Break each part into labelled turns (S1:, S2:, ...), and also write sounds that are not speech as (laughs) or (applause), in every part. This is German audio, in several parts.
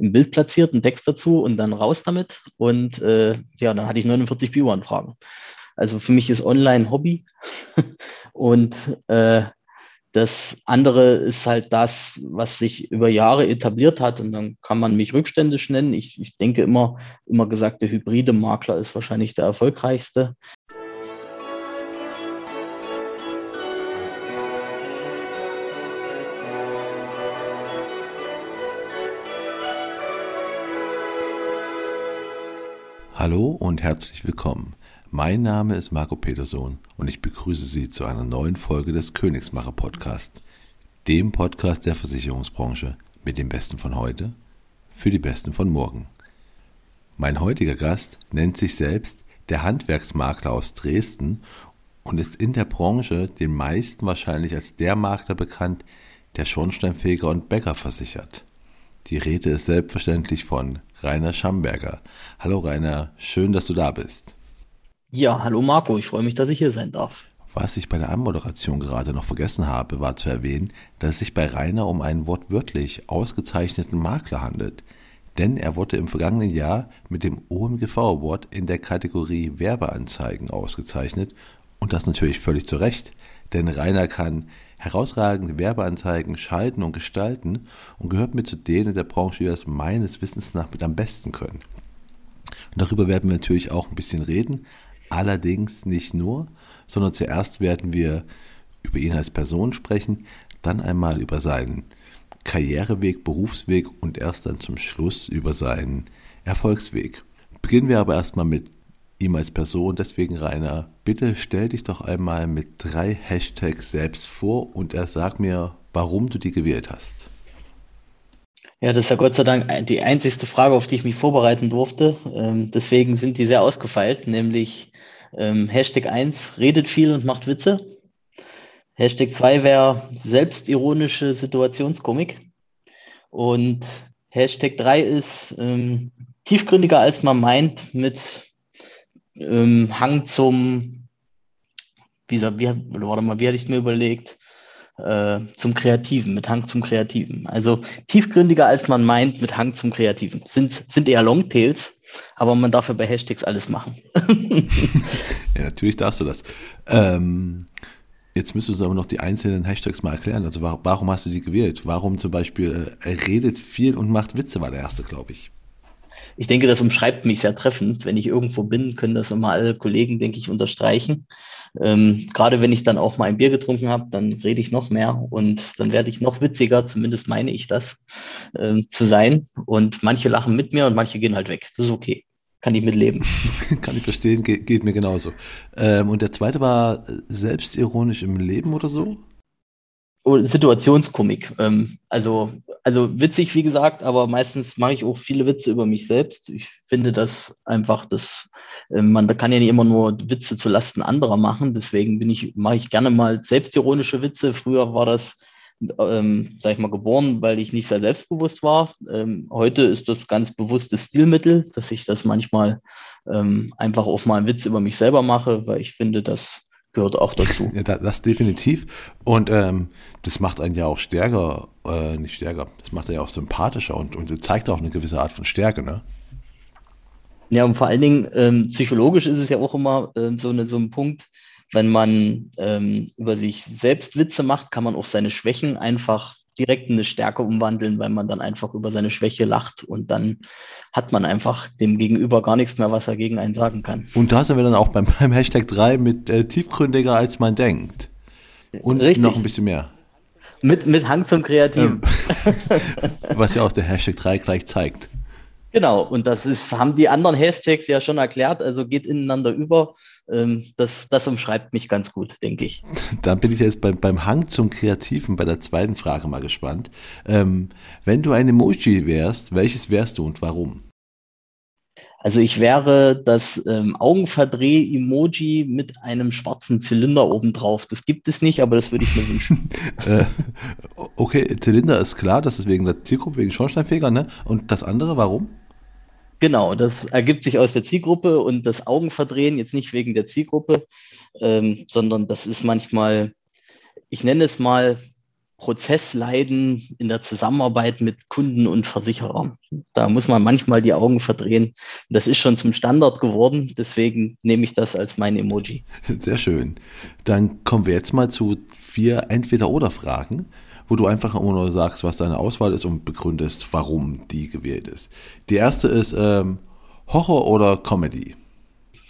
S1: ein Bild platziert, einen Text dazu und dann raus damit. Und äh, ja, dann hatte ich 49 Viewer-Anfragen. Also für mich ist Online Hobby (laughs) und äh, das andere ist halt das, was sich über Jahre etabliert hat und dann kann man mich rückständisch nennen. Ich, ich denke immer, immer gesagt, der hybride Makler ist wahrscheinlich der erfolgreichste.
S2: Hallo und herzlich willkommen. Mein Name ist Marco Peterson und ich begrüße Sie zu einer neuen Folge des Königsmacher Podcast, dem Podcast der Versicherungsbranche mit dem Besten von heute für die Besten von morgen. Mein heutiger Gast nennt sich selbst der Handwerksmakler aus Dresden und ist in der Branche den meisten wahrscheinlich als der Makler bekannt, der Schornsteinfeger und Bäcker versichert. Die Rede ist selbstverständlich von Rainer Schamberger. Hallo Rainer, schön, dass du da bist.
S1: Ja, hallo Marco, ich freue mich, dass ich hier sein darf.
S2: Was ich bei der Anmoderation gerade noch vergessen habe, war zu erwähnen, dass es sich bei Rainer um einen wortwörtlich ausgezeichneten Makler handelt. Denn er wurde im vergangenen Jahr mit dem OMGV Award in der Kategorie Werbeanzeigen ausgezeichnet und das natürlich völlig zu Recht, denn Rainer kann herausragende Werbeanzeigen schalten und gestalten und gehört mit zu denen in der Branche, die das meines Wissens nach mit am besten können. Und darüber werden wir natürlich auch ein bisschen reden, allerdings nicht nur, sondern zuerst werden wir über ihn als Person sprechen, dann einmal über seinen Karriereweg, Berufsweg und erst dann zum Schluss über seinen Erfolgsweg. Beginnen wir aber erstmal mit ihm als Person. Deswegen, Rainer, bitte stell dich doch einmal mit drei Hashtags selbst vor und er sag mir, warum du die gewählt hast.
S1: Ja, das ist ja Gott sei Dank die einzigste Frage, auf die ich mich vorbereiten durfte. Ähm, deswegen sind die sehr ausgefeilt, nämlich ähm, Hashtag 1, redet viel und macht Witze. Hashtag 2 wäre selbstironische Situationskomik. Und Hashtag 3 ist ähm, tiefgründiger als man meint mit ähm, Hang zum, wie, wie, warte mal, wie hatte ich es mir überlegt? Äh, zum Kreativen, mit Hang zum Kreativen. Also tiefgründiger als man meint, mit Hang zum Kreativen. Sind, sind eher Longtails, aber man darf ja bei Hashtags alles machen. (laughs)
S2: ja, natürlich darfst du das. Ähm, jetzt müsstest du aber noch die einzelnen Hashtags mal erklären. Also warum hast du die gewählt? Warum zum Beispiel äh, er redet viel und macht Witze war der erste, glaube ich
S1: ich denke, das umschreibt mich sehr treffend. Wenn ich irgendwo bin, können das immer alle Kollegen, denke ich, unterstreichen. Ähm, gerade wenn ich dann auch mal ein Bier getrunken habe, dann rede ich noch mehr und dann werde ich noch witziger, zumindest meine ich das, ähm, zu sein. Und manche lachen mit mir und manche gehen halt weg. Das ist okay. Kann ich mitleben. (laughs)
S2: Kann ich verstehen, Ge geht mir genauso. Ähm, und der zweite war selbstironisch im Leben oder so?
S1: Situationskomik. Ähm, also also witzig, wie gesagt, aber meistens mache ich auch viele Witze über mich selbst. Ich finde das einfach, das, äh, man kann ja nicht immer nur Witze zu Lasten anderer machen. Deswegen bin ich, mache ich gerne mal selbstironische Witze. Früher war das, ähm, sag ich mal, geboren, weil ich nicht sehr selbstbewusst war. Ähm, heute ist das ganz bewusstes Stilmittel, dass ich das manchmal ähm, einfach auch mal einen Witz über mich selber mache, weil ich finde, dass gehört auch dazu.
S2: Ja, das definitiv. Und ähm, das macht einen ja auch stärker, äh, nicht stärker, das macht einen ja auch sympathischer und, und zeigt auch eine gewisse Art von Stärke, ne?
S1: Ja, und vor allen Dingen ähm, psychologisch ist es ja auch immer ähm, so, eine, so ein Punkt, wenn man ähm, über sich selbst Witze macht, kann man auch seine Schwächen einfach direkt in eine Stärke umwandeln, weil man dann einfach über seine Schwäche lacht und dann hat man einfach dem Gegenüber gar nichts mehr, was er gegen einen sagen kann.
S2: Und da sind wir dann auch beim, (laughs) beim Hashtag 3 mit äh, tiefgründiger als man denkt. Und
S1: Richtig.
S2: noch ein bisschen mehr.
S1: Mit, mit Hang zum Kreativen.
S2: Ähm, (laughs) was ja auch der Hashtag 3 gleich zeigt.
S1: Genau, und das ist, haben die anderen Hashtags ja schon erklärt, also geht ineinander über. Ähm, das, das umschreibt mich ganz gut, denke ich. (laughs)
S2: Dann bin ich jetzt beim, beim Hang zum Kreativen bei der zweiten Frage mal gespannt. Ähm, wenn du ein Emoji wärst, welches wärst du und warum?
S1: Also ich wäre das ähm, Augenverdreh-Emoji mit einem schwarzen Zylinder obendrauf. Das gibt es nicht, aber das würde ich mir (laughs) wünschen.
S2: äh, okay, Zylinder ist klar, das ist wegen der Zielgruppe, wegen Schornsteinfeger, ne? Und das andere, warum?
S1: Genau, das ergibt sich aus der Zielgruppe und das Augenverdrehen jetzt nicht wegen der Zielgruppe, ähm, sondern das ist manchmal, ich nenne es mal Prozessleiden in der Zusammenarbeit mit Kunden und Versicherern. Da muss man manchmal die Augen verdrehen. Das ist schon zum Standard geworden, deswegen nehme ich das als mein Emoji.
S2: Sehr schön. Dann kommen wir jetzt mal zu vier Entweder-Oder-Fragen, wo du einfach immer nur sagst, was deine Auswahl ist und begründest, warum die gewählt ist. Die erste ist ähm, Horror oder Comedy?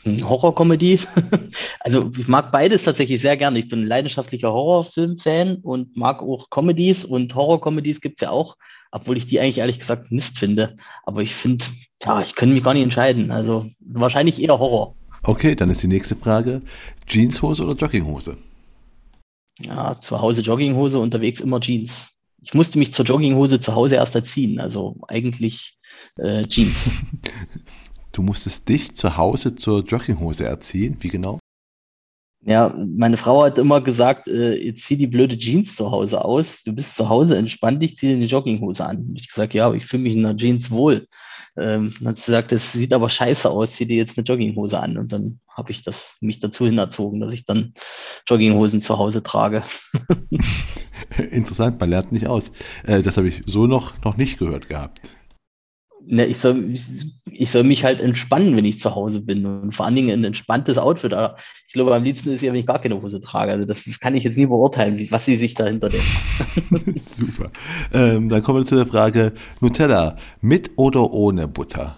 S1: Horror-Comedy. (laughs) Also ich mag beides tatsächlich sehr gerne. Ich bin ein leidenschaftlicher Horrorfilm-Fan und mag auch Comedies und Horror-Comedies gibt es ja auch, obwohl ich die eigentlich ehrlich gesagt Mist finde. Aber ich finde, ja, ich könnte mich gar nicht entscheiden. Also wahrscheinlich eher Horror.
S2: Okay, dann ist die nächste Frage. Jeanshose oder Jogginghose?
S1: Ja, zu Hause Jogginghose, unterwegs immer Jeans. Ich musste mich zur Jogginghose zu Hause erst erziehen. Also eigentlich äh, Jeans. (laughs)
S2: Du musstest dich zu Hause zur Jogginghose erziehen. Wie genau?
S1: Ja, meine Frau hat immer gesagt, äh, jetzt zieh die blöde Jeans zu Hause aus. Du bist zu Hause, entspann dich, zieh dir eine Jogginghose an. Ich gesagt, ja, ich fühle mich in der Jeans wohl. Ähm, hat sie gesagt, das sieht aber scheiße aus, zieh dir jetzt eine Jogginghose an. Und dann habe ich das mich dazu hinerzogen, dass ich dann Jogginghosen zu Hause trage. (laughs)
S2: Interessant, man lernt nicht aus. Äh, das habe ich so noch, noch nicht gehört gehabt.
S1: Ne, ich, soll, ich, ich, soll mich halt entspannen, wenn ich zu Hause bin und vor allen Dingen ein entspanntes Outfit. Aber ich glaube, am liebsten ist ja, wenn ich gar keine Hose trage. Also das kann ich jetzt nie beurteilen, was sie sich dahinter denken. (laughs)
S2: Super. Ähm, dann kommen wir zu der Frage Nutella mit oder ohne Butter?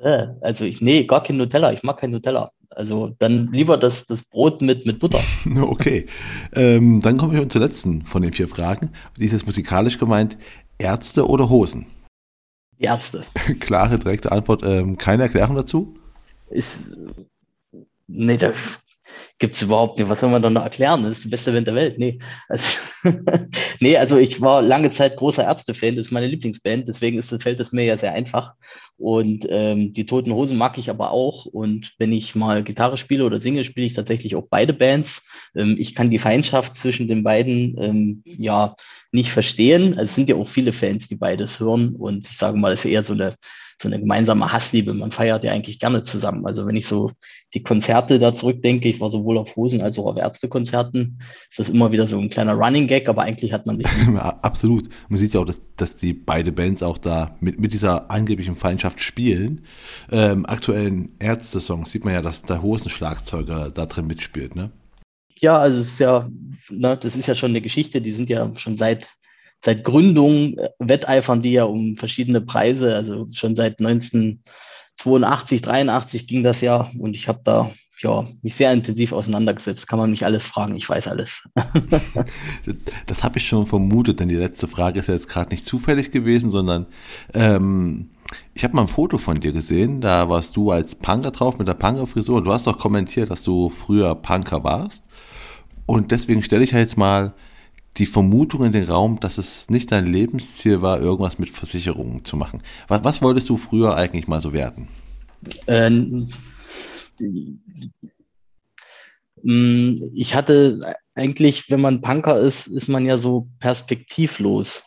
S1: Äh, also ich, nee, gar kein Nutella. Ich mag kein Nutella. Also dann lieber das, das Brot mit, mit Butter. (laughs)
S2: Okay. Ähm, dann kommen wir zur letzten von den vier Fragen. Die ist jetzt musikalisch gemeint. Ärzte oder Hosen?
S1: Ärzte. (laughs)
S2: Klare, direkte Antwort. Ähm, keine Erklärung dazu?
S1: Ist, nee, da gibt es überhaupt nicht. Was soll man da noch erklären? Das ist die beste Band der Welt. Nee. Also, (laughs) nee, also ich war lange Zeit großer Ärzte-Fan. Das ist meine Lieblingsband. Deswegen ist das, fällt es mir ja sehr einfach. Und ähm, die Toten Hosen mag ich aber auch. Und wenn ich mal Gitarre spiele oder singe, spiele ich tatsächlich auch beide Bands. Ähm, ich kann die Feindschaft zwischen den beiden ähm, ja nicht verstehen. Also es sind ja auch viele Fans, die beides hören. Und ich sage mal, es ist eher so eine, so eine gemeinsame Hassliebe. Man feiert ja eigentlich gerne zusammen. Also wenn ich so die Konzerte da zurückdenke, ich war sowohl auf Hosen als auch auf Ärztekonzerten, ist das immer wieder so ein kleiner Running Gag, aber eigentlich hat man sich. (laughs)
S2: Absolut. Man sieht ja auch, dass, dass die beide Bands auch da mit, mit dieser angeblichen Feindschaft spielen. Ähm, aktuellen Ärzte-Songs sieht man ja, dass der Hosenschlagzeuger da drin mitspielt, ne?
S1: Ja, also es ist ja, ne, das ist ja schon eine Geschichte, die sind ja schon seit, seit Gründung äh, wetteifern die ja um verschiedene Preise, also schon seit 1982, 83 ging das ja und ich habe da ja, mich sehr intensiv auseinandergesetzt. Kann man mich alles fragen, ich weiß alles. (laughs)
S2: das habe ich schon vermutet, denn die letzte Frage ist ja jetzt gerade nicht zufällig gewesen, sondern ähm, ich habe mal ein Foto von dir gesehen, da warst du als Punker drauf mit der Punker-Frisur. Du hast doch kommentiert, dass du früher Punker warst. Und deswegen stelle ich jetzt mal die Vermutung in den Raum, dass es nicht dein Lebensziel war, irgendwas mit Versicherungen zu machen. Was, was wolltest du früher eigentlich mal so werden? Ähm,
S1: ich hatte eigentlich, wenn man Punker ist, ist man ja so perspektivlos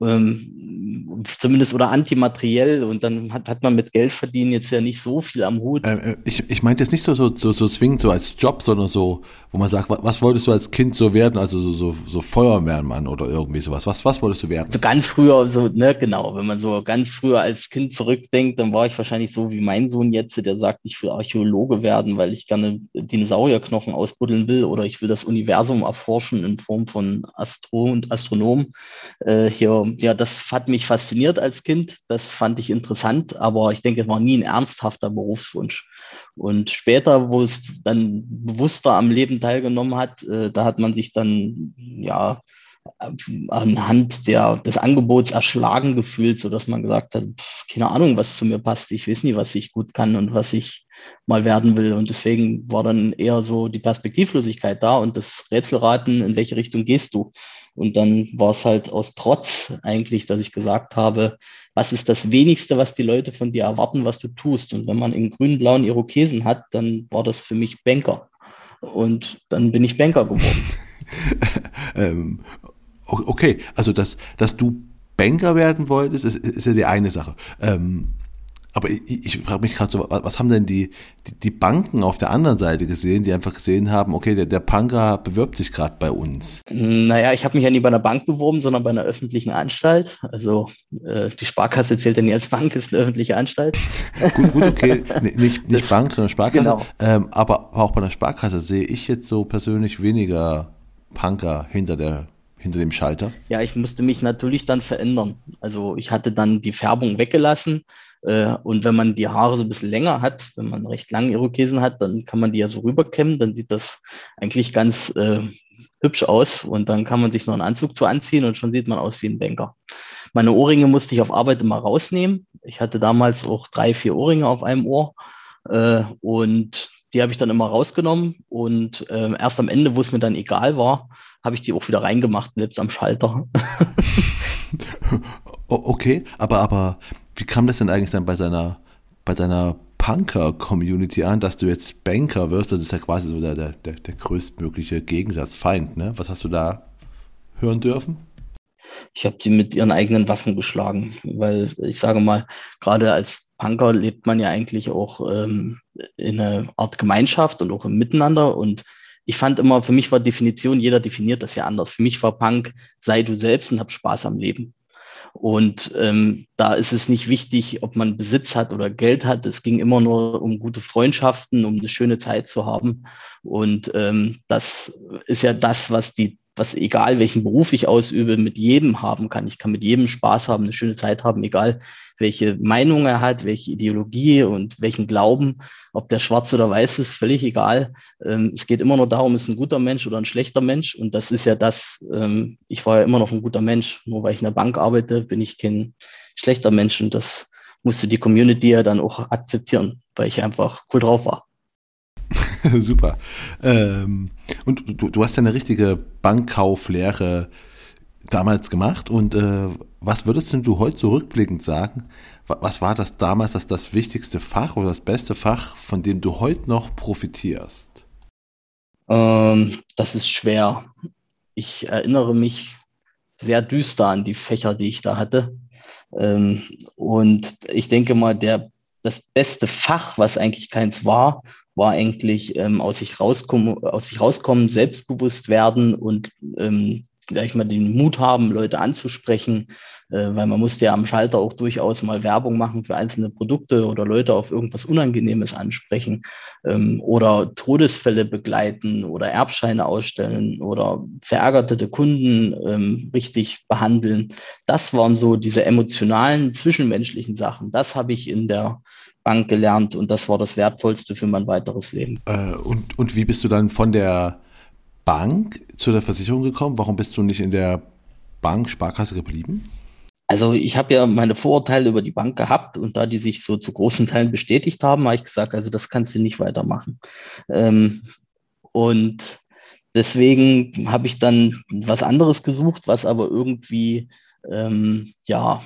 S1: ähm, zumindest oder antimateriell und dann hat, hat man mit Geld verdienen jetzt ja nicht so viel am Hut.
S2: Äh, äh ich, ich meinte jetzt nicht so, so, so, so zwingend so als Job, sondern so, wo man sagt, was wolltest du als Kind so werden? Also so, so, so Feuerwehrmann oder irgendwie sowas. Was, was wolltest du werden?
S1: So ganz früher, so, ne, genau, wenn man so ganz früher als Kind zurückdenkt, dann war ich wahrscheinlich so wie mein Sohn jetzt, der sagt, ich will Archäologe werden, weil ich gerne Dinosaurierknochen ausbuddeln will oder ich will das Universum erforschen in Form von Astro und Astronomen. Äh, hier ja, das hat mich fasziniert als Kind. Das fand ich interessant, aber ich denke, es war nie ein ernsthafter Berufswunsch. Und später, wo es dann bewusster am Leben teilgenommen hat, äh, da hat man sich dann, ja, anhand der, des Angebots erschlagen gefühlt, so dass man gesagt hat, pff, keine Ahnung, was zu mir passt. Ich weiß nie, was ich gut kann und was ich mal werden will. Und deswegen war dann eher so die Perspektivlosigkeit da und das Rätselraten, in welche Richtung gehst du? Und dann war es halt aus Trotz eigentlich, dass ich gesagt habe, was ist das wenigste, was die Leute von dir erwarten, was du tust? Und wenn man in grün-blauen Irokesen hat, dann war das für mich Banker. Und dann bin ich Banker geworden. (laughs)
S2: ähm, okay, also dass, dass du Banker werden wolltest, ist, ist ja die eine Sache. Ähm, Aber ich, ich frage mich gerade so, was haben denn die, die, die, Banken auf der anderen Seite gesehen, die einfach gesehen haben, okay, der, der Punker bewirbt sich gerade bei uns?
S1: Naja, ich habe mich ja nie bei einer Bank beworben, sondern bei einer öffentlichen Anstalt. Also äh, die Sparkasse zählt ja nie als Bank, ist eine öffentliche Anstalt. (laughs)
S2: gut, gut, okay. (laughs) nicht, nicht das, Bank, sondern Sparkasse. Genau. Ähm, aber auch bei der Sparkasse sehe ich jetzt so persönlich weniger Punker hinter der hinter dem Schalter?
S1: Ja, ich musste mich natürlich dann verändern. Also ich hatte dann die Färbung weggelassen äh, und wenn man die Haare so ein bisschen länger hat, wenn man recht lange Irokesen hat, dann kann man die ja so rüberkämmen, dann sieht das eigentlich ganz äh, hübsch aus und dann kann man sich noch einen Anzug zu anziehen und schon sieht man aus wie ein Banker. Meine Ohrringe musste ich auf Arbeit immer rausnehmen. Ich hatte damals auch drei, vier Ohrringe auf einem Ohr äh, und die habe ich dann immer rausgenommen und äh, erst am Ende, wo es mir dann egal war, habe ich die auch wieder reingemacht, selbst am Schalter. (laughs)
S2: okay, aber, aber wie kam das denn eigentlich dann bei seiner, bei deiner Punker-Community an, dass du jetzt Banker wirst? Das ist ja quasi so der, der, der größtmögliche Gegensatzfeind, ne? Was hast du da hören dürfen?
S1: Ich habe sie mit ihren eigenen Waffen geschlagen, weil ich sage mal, gerade als Punker lebt man ja eigentlich auch ähm, in einer Art Gemeinschaft und auch im Miteinander. Und ich fand immer, für mich war Definition, jeder definiert das ja anders. Für mich war Punk, sei du selbst und hab Spaß am Leben. Und ähm, da ist es nicht wichtig, ob man Besitz hat oder Geld hat. Es ging immer nur um gute Freundschaften, um eine schöne Zeit zu haben. Und ähm, das ist ja das, was die was egal welchen Beruf ich ausübe, mit jedem haben kann. Ich kann mit jedem Spaß haben, eine schöne Zeit haben, egal welche Meinung er hat, welche Ideologie und welchen Glauben, ob der schwarz oder weiß ist, völlig egal. Ähm, es geht immer nur darum, ist ein guter Mensch oder ein schlechter Mensch. Und das ist ja das, ähm, ich war ja immer noch ein guter Mensch. Nur weil ich in der Bank arbeite, bin ich kein schlechter Mensch. Und das musste die Community ja dann auch akzeptieren, weil ich einfach cool drauf war. (laughs)
S2: Super. Ähm, und du, du hast ja eine richtige Bankkauflehre damals gemacht. Und äh, was würdest denn du heute zurückblickend sagen? Was war das damals das, das wichtigste Fach oder das beste Fach, von dem du heute noch profitierst?
S1: Ähm, das ist schwer. Ich erinnere mich sehr düster an die Fächer, die ich da hatte. Ähm, und ich denke mal, der, das beste Fach, was eigentlich keins war, war eigentlich ähm, aus, sich rauskommen, aus sich rauskommen, selbstbewusst werden und ähm, sag ich mal, den Mut haben, Leute anzusprechen, äh, weil man musste ja am Schalter auch durchaus mal Werbung machen für einzelne Produkte oder Leute auf irgendwas Unangenehmes ansprechen ähm, oder Todesfälle begleiten oder Erbscheine ausstellen oder verärgerte Kunden ähm, richtig behandeln. Das waren so diese emotionalen, zwischenmenschlichen Sachen. Das habe ich in der Bank gelernt und das war das Wertvollste für mein weiteres Leben.
S2: Äh, und, und wie bist du dann von der Bank zu der Versicherung gekommen? Warum bist du nicht in der Bank Sparkasse geblieben?
S1: Also ich habe ja meine Vorurteile über die Bank gehabt und da die sich so zu großen Teilen bestätigt haben, habe ich gesagt, also das kannst du nicht weitermachen. Ähm, und deswegen habe ich dann was anderes gesucht, was aber irgendwie ähm, ja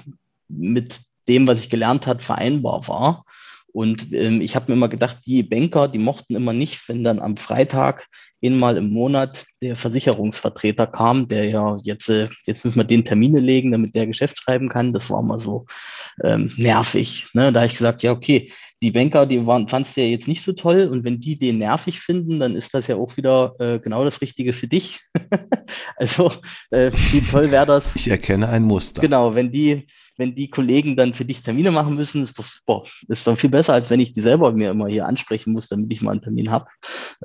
S1: mit dem, was ich gelernt hat, vereinbar war. Und ähm, ich habe mir immer gedacht, die Banker, die mochten immer nicht, wenn dann am Freitag einmal im Monat der Versicherungsvertreter kam, der ja jetzt, äh, jetzt müssen wir den Termine legen, damit der Geschäft schreiben kann. Das war immer so ähm, nervig. Ne? Da habe ich gesagt, ja, okay, die Banker, die waren, fandst du ja jetzt nicht so toll. Und wenn die den nervig finden, dann ist das ja auch wieder äh, genau das Richtige für dich. (laughs) also, äh, wie toll wäre das?
S2: Ich erkenne ein Muster.
S1: Genau, wenn die, wenn die Kollegen dann für dich Termine machen müssen, ist das boah, ist dann viel besser, als wenn ich die selber mir immer hier ansprechen muss, damit ich mal einen Termin habe.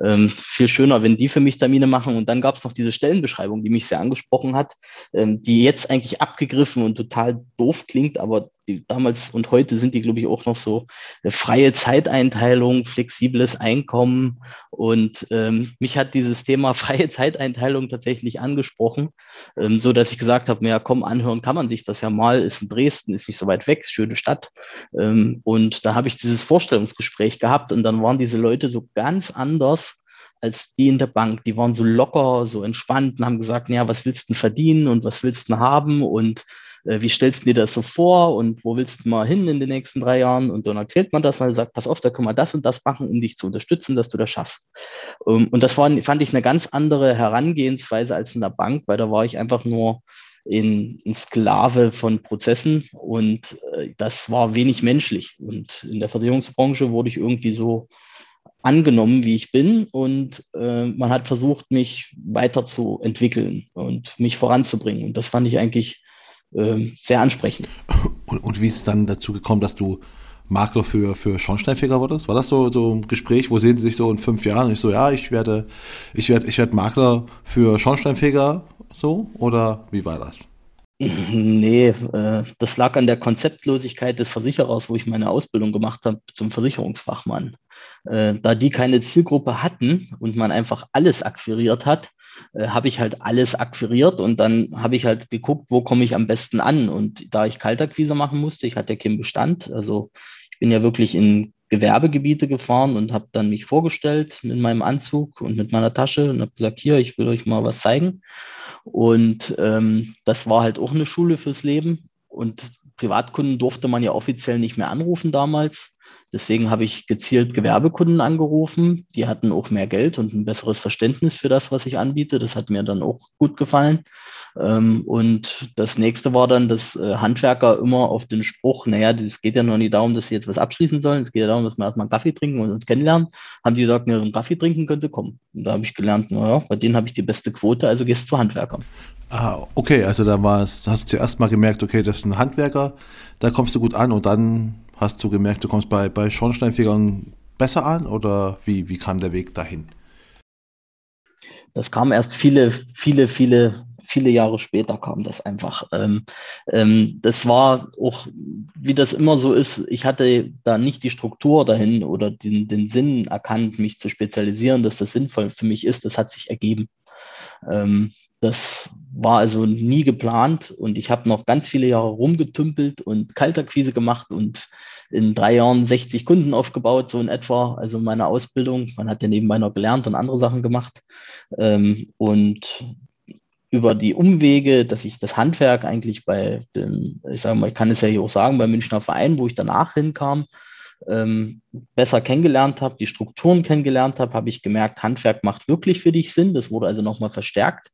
S1: Ähm, viel schöner, wenn die für mich Termine machen. Und dann gab es noch diese Stellenbeschreibung, die mich sehr angesprochen hat, ähm, die jetzt eigentlich abgegriffen und total doof klingt, aber die, damals und heute sind die, glaube ich, auch noch so äh, freie Zeiteinteilung, flexibles Einkommen. Und ähm, mich hat dieses Thema (laughs) freie Zeiteinteilung tatsächlich angesprochen, ähm, so dass ich gesagt habe, ja, komm, anhören kann man sich das ja mal, ist Dreh Dresden ist nicht so weit weg, schöne Stadt. Ähm, und da habe ich dieses Vorstellungsgespräch gehabt und dann waren diese Leute so ganz anders als die in der Bank. Die waren so locker, so entspannt und haben gesagt, ja, was willst du denn verdienen und was willst du denn haben und äh, wie stellst du dir das so vor und wo willst du mal hin in den nächsten drei Jahren? Und dann erzählt man das und sagt, pass auf, da können wir das und das machen, um dich zu unterstützen, dass du das schaffst. Ähm, und das war, fand ich eine ganz andere Herangehensweise als in der Bank, weil da war ich einfach nur in, in Sklave von Prozessen und äh, das war wenig menschlich. Und in der Versicherungsbranche wurde ich irgendwie so angenommen, wie ich bin und äh, man hat versucht, mich weiterzuentwickeln und mich voranzubringen. Und das fand ich eigentlich äh, sehr ansprechend.
S2: Und, und wie ist es dann dazu gekommen, dass du Makler für, für Schornsteinfeger wurdest? War das so, so ein Gespräch, wo sehen Sie sich so in fünf Jahren? Ich so, ja, ich werde, ich werde, ich werde Makler für Schornsteinfeger so oder wie war das? (laughs)
S1: Nee, äh, das lag an der Konzeptlosigkeit des Versicherers, wo ich meine Ausbildung gemacht habe zum Versicherungsfachmann. Äh, da die keine Zielgruppe hatten und man einfach alles akquiriert hat, äh, habe ich halt alles akquiriert und dann habe ich halt geguckt, wo komme ich am besten an. Und da ich Kaltakquise machen musste, ich hatte ja keinen Bestand, also ich bin ja wirklich in Gewerbegebiete gefahren und habe dann mich vorgestellt in meinem Anzug und mit meiner Tasche und habe gesagt, hier, ich will euch mal was zeigen. Und ähm, das war halt auch eine Schule fürs Leben. Und Privatkunden durfte man ja offiziell nicht mehr anrufen damals. Deswegen habe ich gezielt Gewerbekunden angerufen. Die hatten auch mehr Geld und ein besseres Verständnis für das, was ich anbiete. Das hat mir dann auch gut gefallen. Ähm, und das nächste war dann, dass äh, Handwerker immer auf den Spruch, naja, es geht ja noch nicht darum, dass sie jetzt was abschließen sollen, es geht ja darum, dass wir erstmal einen Kaffee trinken und uns kennenlernen. Haben die gesagt, ja, einen Kaffee trinken könnte kommen. Und da habe ich gelernt, naja, bei denen habe ich die beste Quote, also gehst du zu Handwerkern.
S2: Ah, okay, also da war es, hast du zuerst mal gemerkt, okay, das ist ein Handwerker, da kommst du gut an und dann hast du gemerkt, du kommst bei, bei Schornsteinfegern besser an oder wie, wie kam der Weg dahin?
S1: Das kam erst viele, viele, viele viele Jahre später kam das einfach. Ähm, ähm, das war auch, wie das immer so ist, ich hatte da nicht die Struktur dahin oder den, den Sinn erkannt, mich zu spezialisieren, dass das sinnvoll für mich ist. Das hat sich ergeben. Ähm, das war also nie geplant und ich habe noch ganz viele Jahre rumgetümpelt und Kalterquise gemacht und in drei Jahren 60 Kunden aufgebaut, so in etwa. Also meine Ausbildung, man hat ja nebenbei noch gelernt und andere Sachen gemacht. Ähm, und über die Umwege, dass ich das Handwerk eigentlich bei dem, ich sage mal, ich kann es ja hier auch sagen, beim Münchner Verein, wo ich danach hinkam, ähm, besser kennengelernt habe, die Strukturen kennengelernt habe, habe ich gemerkt, Handwerk macht wirklich für dich Sinn. Das wurde also nochmal verstärkt.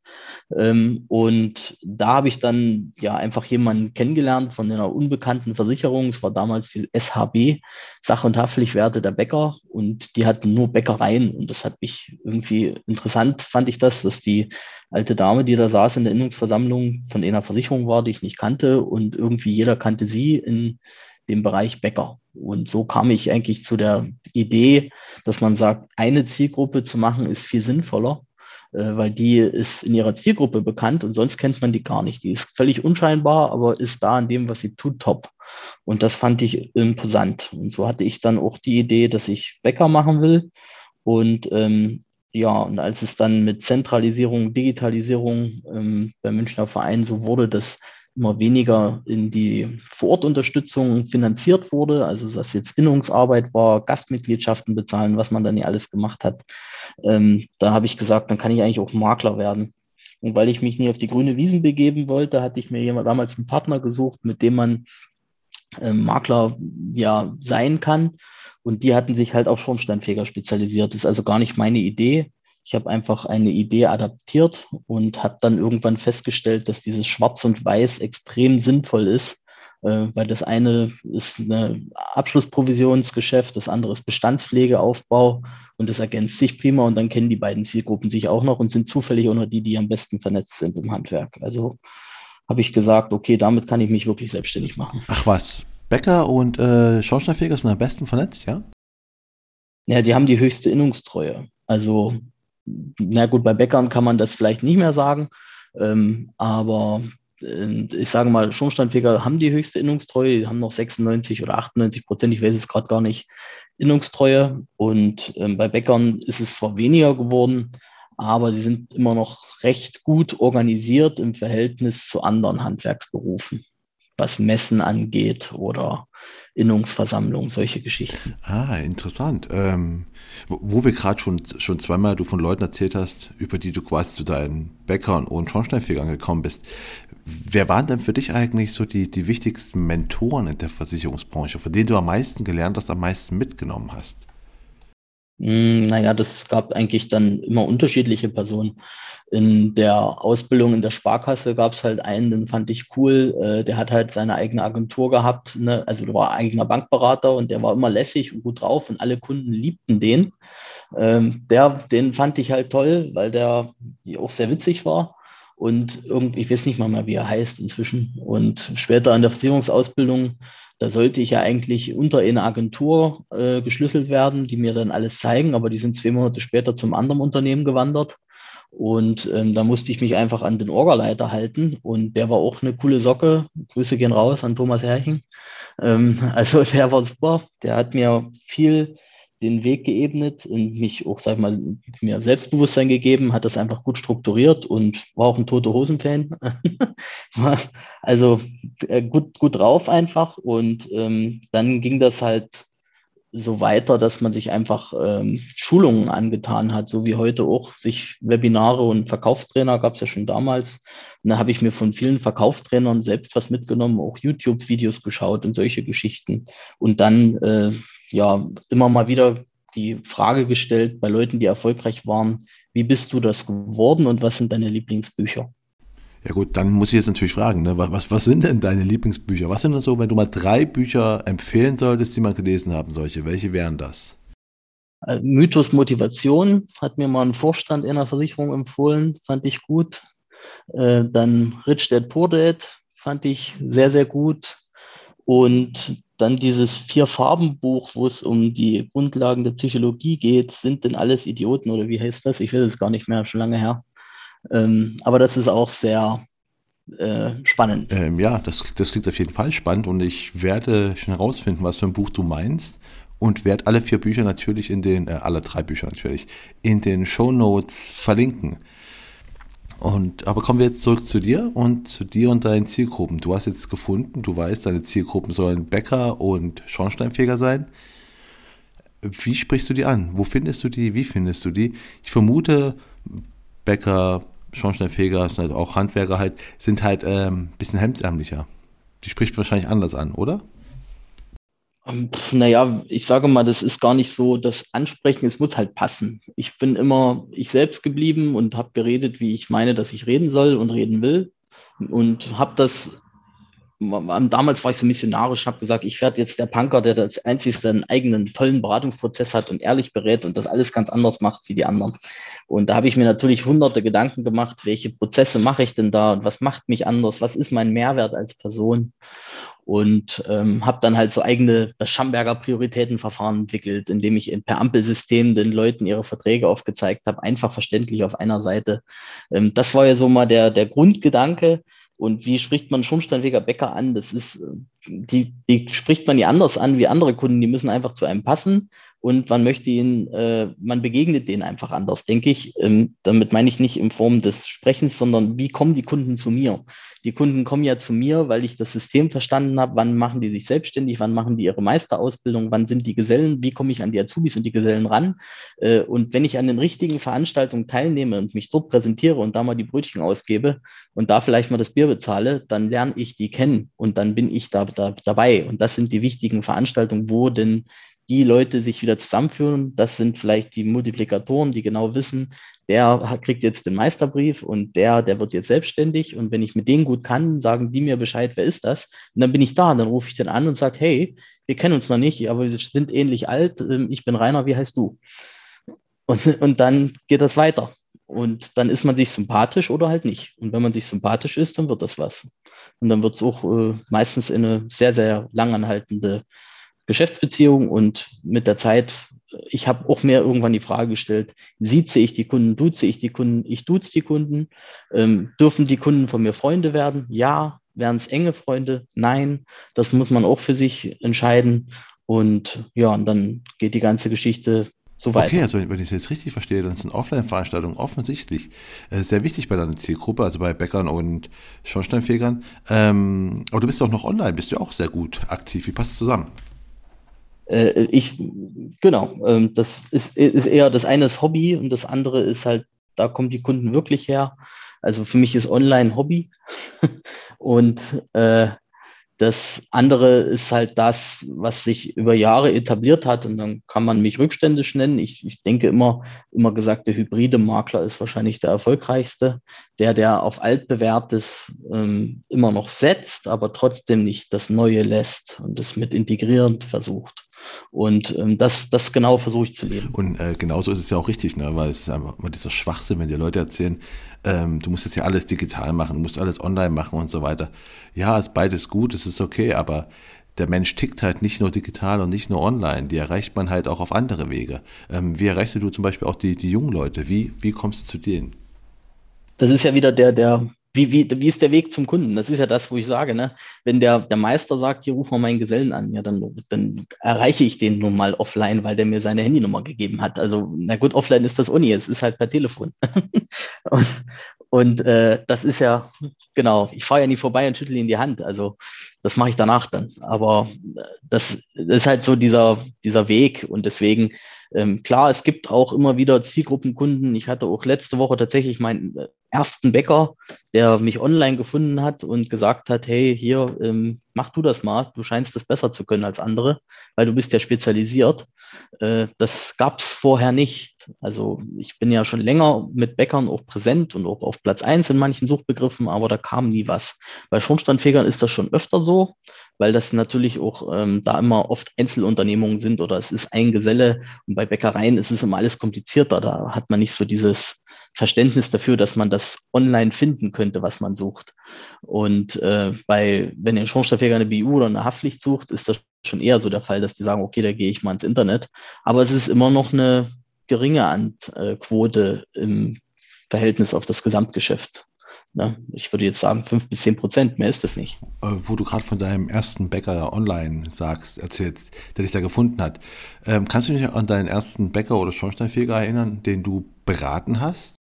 S1: Ähm, und da habe ich dann ja einfach jemanden kennengelernt von einer unbekannten Versicherung. Es war damals die SHB, Sach- und Haftpflichtwerte der Bäcker. Und die hatten nur Bäckereien. Und das hat mich irgendwie interessant, fand ich das, dass die alte Dame, die da saß in der Innungsversammlung, von einer Versicherung war, die ich nicht kannte. Und irgendwie jeder kannte sie in dem Bereich Bäcker. Und so kam ich eigentlich zu der Idee, dass man sagt, eine Zielgruppe zu machen ist viel sinnvoller, äh, weil die ist in ihrer Zielgruppe bekannt und sonst kennt man die gar nicht. Die ist völlig unscheinbar, aber ist da in dem, was sie tut, top. Und das fand ich imposant. Und so hatte ich dann auch die Idee, dass ich Bäcker machen will. Und ähm, ja, und als es dann mit Zentralisierung, Digitalisierung ähm, beim Münchner Verein so wurde, dass immer weniger in die Vorortunterstützung finanziert wurde, also dass jetzt Innungsarbeit war, Gastmitgliedschaften bezahlen, was man dann ja alles gemacht hat. Ähm, da habe ich gesagt, dann kann ich eigentlich auch Makler werden. Und weil ich mich nie auf die grüne Wiesen begeben wollte, hatte ich mir jemand damals einen Partner gesucht, mit dem man ähm, Makler ja sein kann. Und die hatten sich halt auf Schornsteinfeger spezialisiert. Das ist also gar nicht meine Idee. Ich habe einfach eine Idee adaptiert und habe dann irgendwann festgestellt, dass dieses Schwarz und Weiß extrem sinnvoll ist, äh, weil das eine ist ein Abschlussprovisionsgeschäft, das andere ist Bestandspflegeaufbau und das ergänzt sich prima und dann kennen die beiden Zielgruppen sich auch noch und sind zufällig auch noch die, die am besten vernetzt sind im Handwerk. Also habe ich gesagt, okay, damit kann ich mich wirklich selbstständig machen.
S2: Ach was, Bäcker und äh, Schornsteinfeger sind am besten vernetzt, ja?
S1: Ja, die haben die höchste Innungstreue. Also na gut, bei Bäckern kann man das vielleicht nicht mehr sagen, ähm, aber äh, ich sage mal, Schornsteinfeger haben die höchste Innungstreue, die haben noch 96 oder 98 Prozent, ich weiß es gerade gar nicht, Innungstreue. Und ähm, bei Bäckern ist es zwar weniger geworden, aber sie sind immer noch recht gut organisiert im Verhältnis zu anderen Handwerksberufen, was Messen angeht oder Innungsversammlung, solche Geschichten.
S2: Ah, interessant. Ähm, wo wir gerade schon, schon zweimal du von Leuten erzählt hast, über die du quasi zu deinen Bäckern und Schornsteinfegern gekommen bist. Wer waren denn für dich eigentlich so die, die wichtigsten Mentoren in der Versicherungsbranche, von denen du am meisten gelernt hast, am meisten mitgenommen hast?
S1: Hm, naja, das gab eigentlich dann immer unterschiedliche Personen. In der Ausbildung in der Sparkasse gab es halt einen, den fand ich cool. Äh, der hat halt seine eigene Agentur gehabt. Ne? Also der war eigener Bankberater und der war immer lässig und gut drauf und alle Kunden liebten den. Ähm, der, den fand ich halt toll, weil der auch sehr witzig war. Und irgendwie, ich weiß nicht mal mehr, wie er heißt inzwischen. Und später an der Versicherungsausbildung da sollte ich ja eigentlich unter eine Agentur äh, geschlüsselt werden, die mir dann alles zeigen, aber die sind zwei Monate später zum anderen Unternehmen gewandert. Und ähm, da musste ich mich einfach an den Orgaleiter halten. Und der war auch eine coole Socke. Grüße gehen raus an Thomas Herrchen. Ähm, (laughs) also der war super. Der hat mir viel den Weg geebnet und mich auch, sag ich mal, mir Selbstbewusstsein gegeben, hat das einfach gut strukturiert und war auch ein Tote Hosen-Fan. (laughs) also äh, gut, gut drauf einfach. Und ähm, dann ging das halt so weiter, dass man sich einfach ähm, Schulungen angetan hat, so wie heute auch sich Webinare und Verkaufstrainer gab es ja schon damals. Und da habe ich mir von vielen Verkaufstrainern selbst was mitgenommen, auch YouTube-Videos geschaut und solche Geschichten. Und dann äh, ja immer mal wieder die Frage gestellt bei Leuten, die erfolgreich waren, wie bist du das geworden und was sind deine Lieblingsbücher?
S2: Ja gut, dann muss ich jetzt natürlich fragen, ne? was, was sind denn deine Lieblingsbücher? Was sind denn so, wenn du mal drei Bücher empfehlen solltest, die man gelesen haben solche? Welche wären das?
S1: Äh, Mythos Motivation hat mir mal ein Vorstand in einer Versicherung empfohlen, fand ich gut. Äh, dann Rich Dad Poor Dad fand ich sehr, sehr gut. Und dann dieses Vier-Farben-Buch, wo es um die Grundlagen der Psychologie geht, sind denn alles Idioten oder wie heißt das? Ich will es gar nicht mehr, schon lange her. Ähm, aber das ist auch sehr äh, spannend.
S2: Ähm, ja, das, das klingt auf jeden Fall spannend und ich werde schon herausfinden, was für ein Buch du meinst und werde alle vier Bücher natürlich in den, äh, alle drei Bücher natürlich, in den Show Notes verlinken. Und, aber kommen wir jetzt zurück zu dir und zu dir und deinen Zielgruppen. Du hast jetzt gefunden, du weißt, deine Zielgruppen sollen Bäcker und Schornsteinfeger sein. Wie sprichst du die an? Wo findest du die? Wie findest du die? Ich vermute, Bäcker, Schornsteinfeger, also auch Handwerker halt, sind halt ein ähm, bisschen hemdsärmlicher. Die spricht wahrscheinlich anders an, oder?
S1: Ähm, naja, ich sage mal, das ist gar nicht so das Ansprechen, es muss halt passen. Ich bin immer ich selbst geblieben und habe geredet, wie ich meine, dass ich reden soll und reden will. Und habe das, damals war ich so missionarisch, habe gesagt, ich werde jetzt der Punker, der das einzigste einen eigenen tollen Beratungsprozess hat und ehrlich berät und das alles ganz anders macht wie die anderen. Und da habe ich mir natürlich hunderte Gedanken gemacht, welche Prozesse mache ich denn da und was macht mich anders, was ist mein Mehrwert als Person und ähm, habe dann halt so eigene das Schamberger Prioritätenverfahren entwickelt, indem ich per Ampelsystem den Leuten ihre Verträge aufgezeigt habe, einfach verständlich auf einer Seite. Ähm, das war ja so mal der, der Grundgedanke. Und wie spricht man Schornsteinfeger Bäcker an? Das ist, äh, die, die spricht man ja anders an wie andere Kunden. Die müssen einfach zu einem passen und man möchte ihn, äh, man begegnet denen einfach anders, denke ich. Ähm, damit meine ich nicht in Form des Sprechens, sondern wie kommen die Kunden zu mir? Die Kunden kommen ja zu mir, weil ich das System verstanden habe, wann machen die sich selbstständig, wann machen die ihre Meisterausbildung, wann sind die Gesellen, wie komme ich an die Azubis und die Gesellen ran. Äh, und wenn ich an den richtigen Veranstaltungen teilnehme und mich dort präsentiere und da mal die Brötchen ausgebe und da vielleicht mal das Bier bezahle, dann lerne ich die kennen und dann bin ich da, da dabei. Und das sind die wichtigen Veranstaltungen, wo denn die Leute sich wieder zusammenführen. Das sind vielleicht die Multiplikatoren, die genau wissen, der kriegt jetzt den Meisterbrief und der, der wird jetzt selbstständig. Und wenn ich mit denen gut kann, sagen die mir Bescheid, wer ist das? Und dann bin ich da und dann rufe ich den an und sage, hey, wir kennen uns noch nicht, aber wir sind ähnlich alt. Ähm, ich bin Rainer, wie heißt du? Und, und dann geht das weiter. Und dann ist man sich sympathisch oder halt nicht. Und wenn man sich sympathisch ist, dann wird das was. Und dann wird es auch äh, meistens in eine sehr, sehr langanhaltende Geschäftsbeziehung und mit der Zeit, ich habe auch mehr irgendwann die Frage gestellt, sieze ich die Kunden, duze ich die Kunden, ich duze die Kunden, ähm, dürfen die Kunden von mir Freunde werden? Ja. Wären es enge Freunde? Nein. Das muss man auch für sich entscheiden. Und ja, und dann geht die ganze Geschichte so weiter.
S2: Okay, also wenn ich es jetzt richtig verstehe, dann sind Offline-Veranstaltungen offensichtlich äh, sehr wichtig bei deiner Zielgruppe, also bei Bäckern und Schornsteinfegern. Ähm, aber du bist auch noch online, bist du auch sehr gut aktiv. Wie passt es zusammen?
S1: Äh, ich, genau, ähm, das ist, ist eher, das eine ist Hobby und das andere ist halt, da kommen die Kunden wirklich her. Also für mich ist Online Hobby (laughs) und äh, Das andere ist halt das, was sich über Jahre etabliert hat. Und dann kann man mich rückständisch nennen. Ich, ich denke immer, immer gesagt, der hybride Makler ist wahrscheinlich der erfolgreichste, der, der auf altbewährtes ähm, immer noch setzt, aber trotzdem nicht das Neue lässt und es mit integrierend versucht. Und ähm, das, das genau versuche ich zu leben.
S2: Und äh, genauso ist es ja auch richtig, ne? weil es ist einfach immer dieser Schwachsinn, wenn dir Leute erzählen, ähm, du musst jetzt ja alles digital machen, du musst alles online machen und so weiter. Ja, ist beides gut, es ist okay, aber der Mensch tickt halt nicht nur digital und nicht nur online, die erreicht man halt auch auf andere Wege. Ähm, wie erreichst du zum Beispiel auch die, die jungen Leute? Wie, wie kommst du zu denen?
S1: Das ist ja wieder der, der wie, wie, wie ist der Weg zum Kunden? Das ist ja das, wo ich sage, ne? wenn der, der Meister sagt, hier ruf mal meinen Gesellen an, ja, dann, dann erreiche ich den nun mal offline, weil der mir seine Handynummer gegeben hat. Also, na gut, offline ist das Uni, es ist halt per Telefon. (laughs) und und äh, das ist ja, genau, ich fahre ja nie vorbei und schüttle ihn die Hand. Also das mache ich danach dann. Aber äh, das ist halt so dieser, dieser Weg und deswegen ähm, klar, es gibt auch immer wieder Zielgruppenkunden. Ich hatte auch letzte Woche tatsächlich meinen äh, ersten Bäcker, der mich online gefunden hat und gesagt hat, hey, hier, ähm, mach du das mal. Du scheinst das besser zu können als andere, weil du bist ja spezialisiert. Äh, das gab es vorher nicht. Also ich bin ja schon länger mit Bäckern auch präsent und auch auf Platz eins in manchen Suchbegriffen, aber da kam nie was. Bei Schornsteinfegern ist das schon öfter so weil das natürlich auch ähm, da immer oft Einzelunternehmungen sind oder es ist ein Geselle und bei Bäckereien ist es immer alles komplizierter. Da hat man nicht so dieses Verständnis dafür, dass man das online finden könnte, was man sucht. Und äh, bei, wenn ihr einen Schornsteinfeger eine BU oder eine Haftpflicht sucht, ist das schon eher so der Fall, dass die sagen, okay, da gehe ich mal ins Internet. Aber es ist immer noch eine geringe Quote im Verhältnis auf das Gesamtgeschäft. Ne? Ich würde jetzt sagen, fünf bis zehn Prozent, mehr ist das nicht.
S2: Äh, wo du gerade von deinem ersten Bäcker online sagst, erzählst, der dich da gefunden hat. Ähm, kannst du dich an deinen ersten Bäcker oder Schornsteinfeger erinnern, den du beraten hast?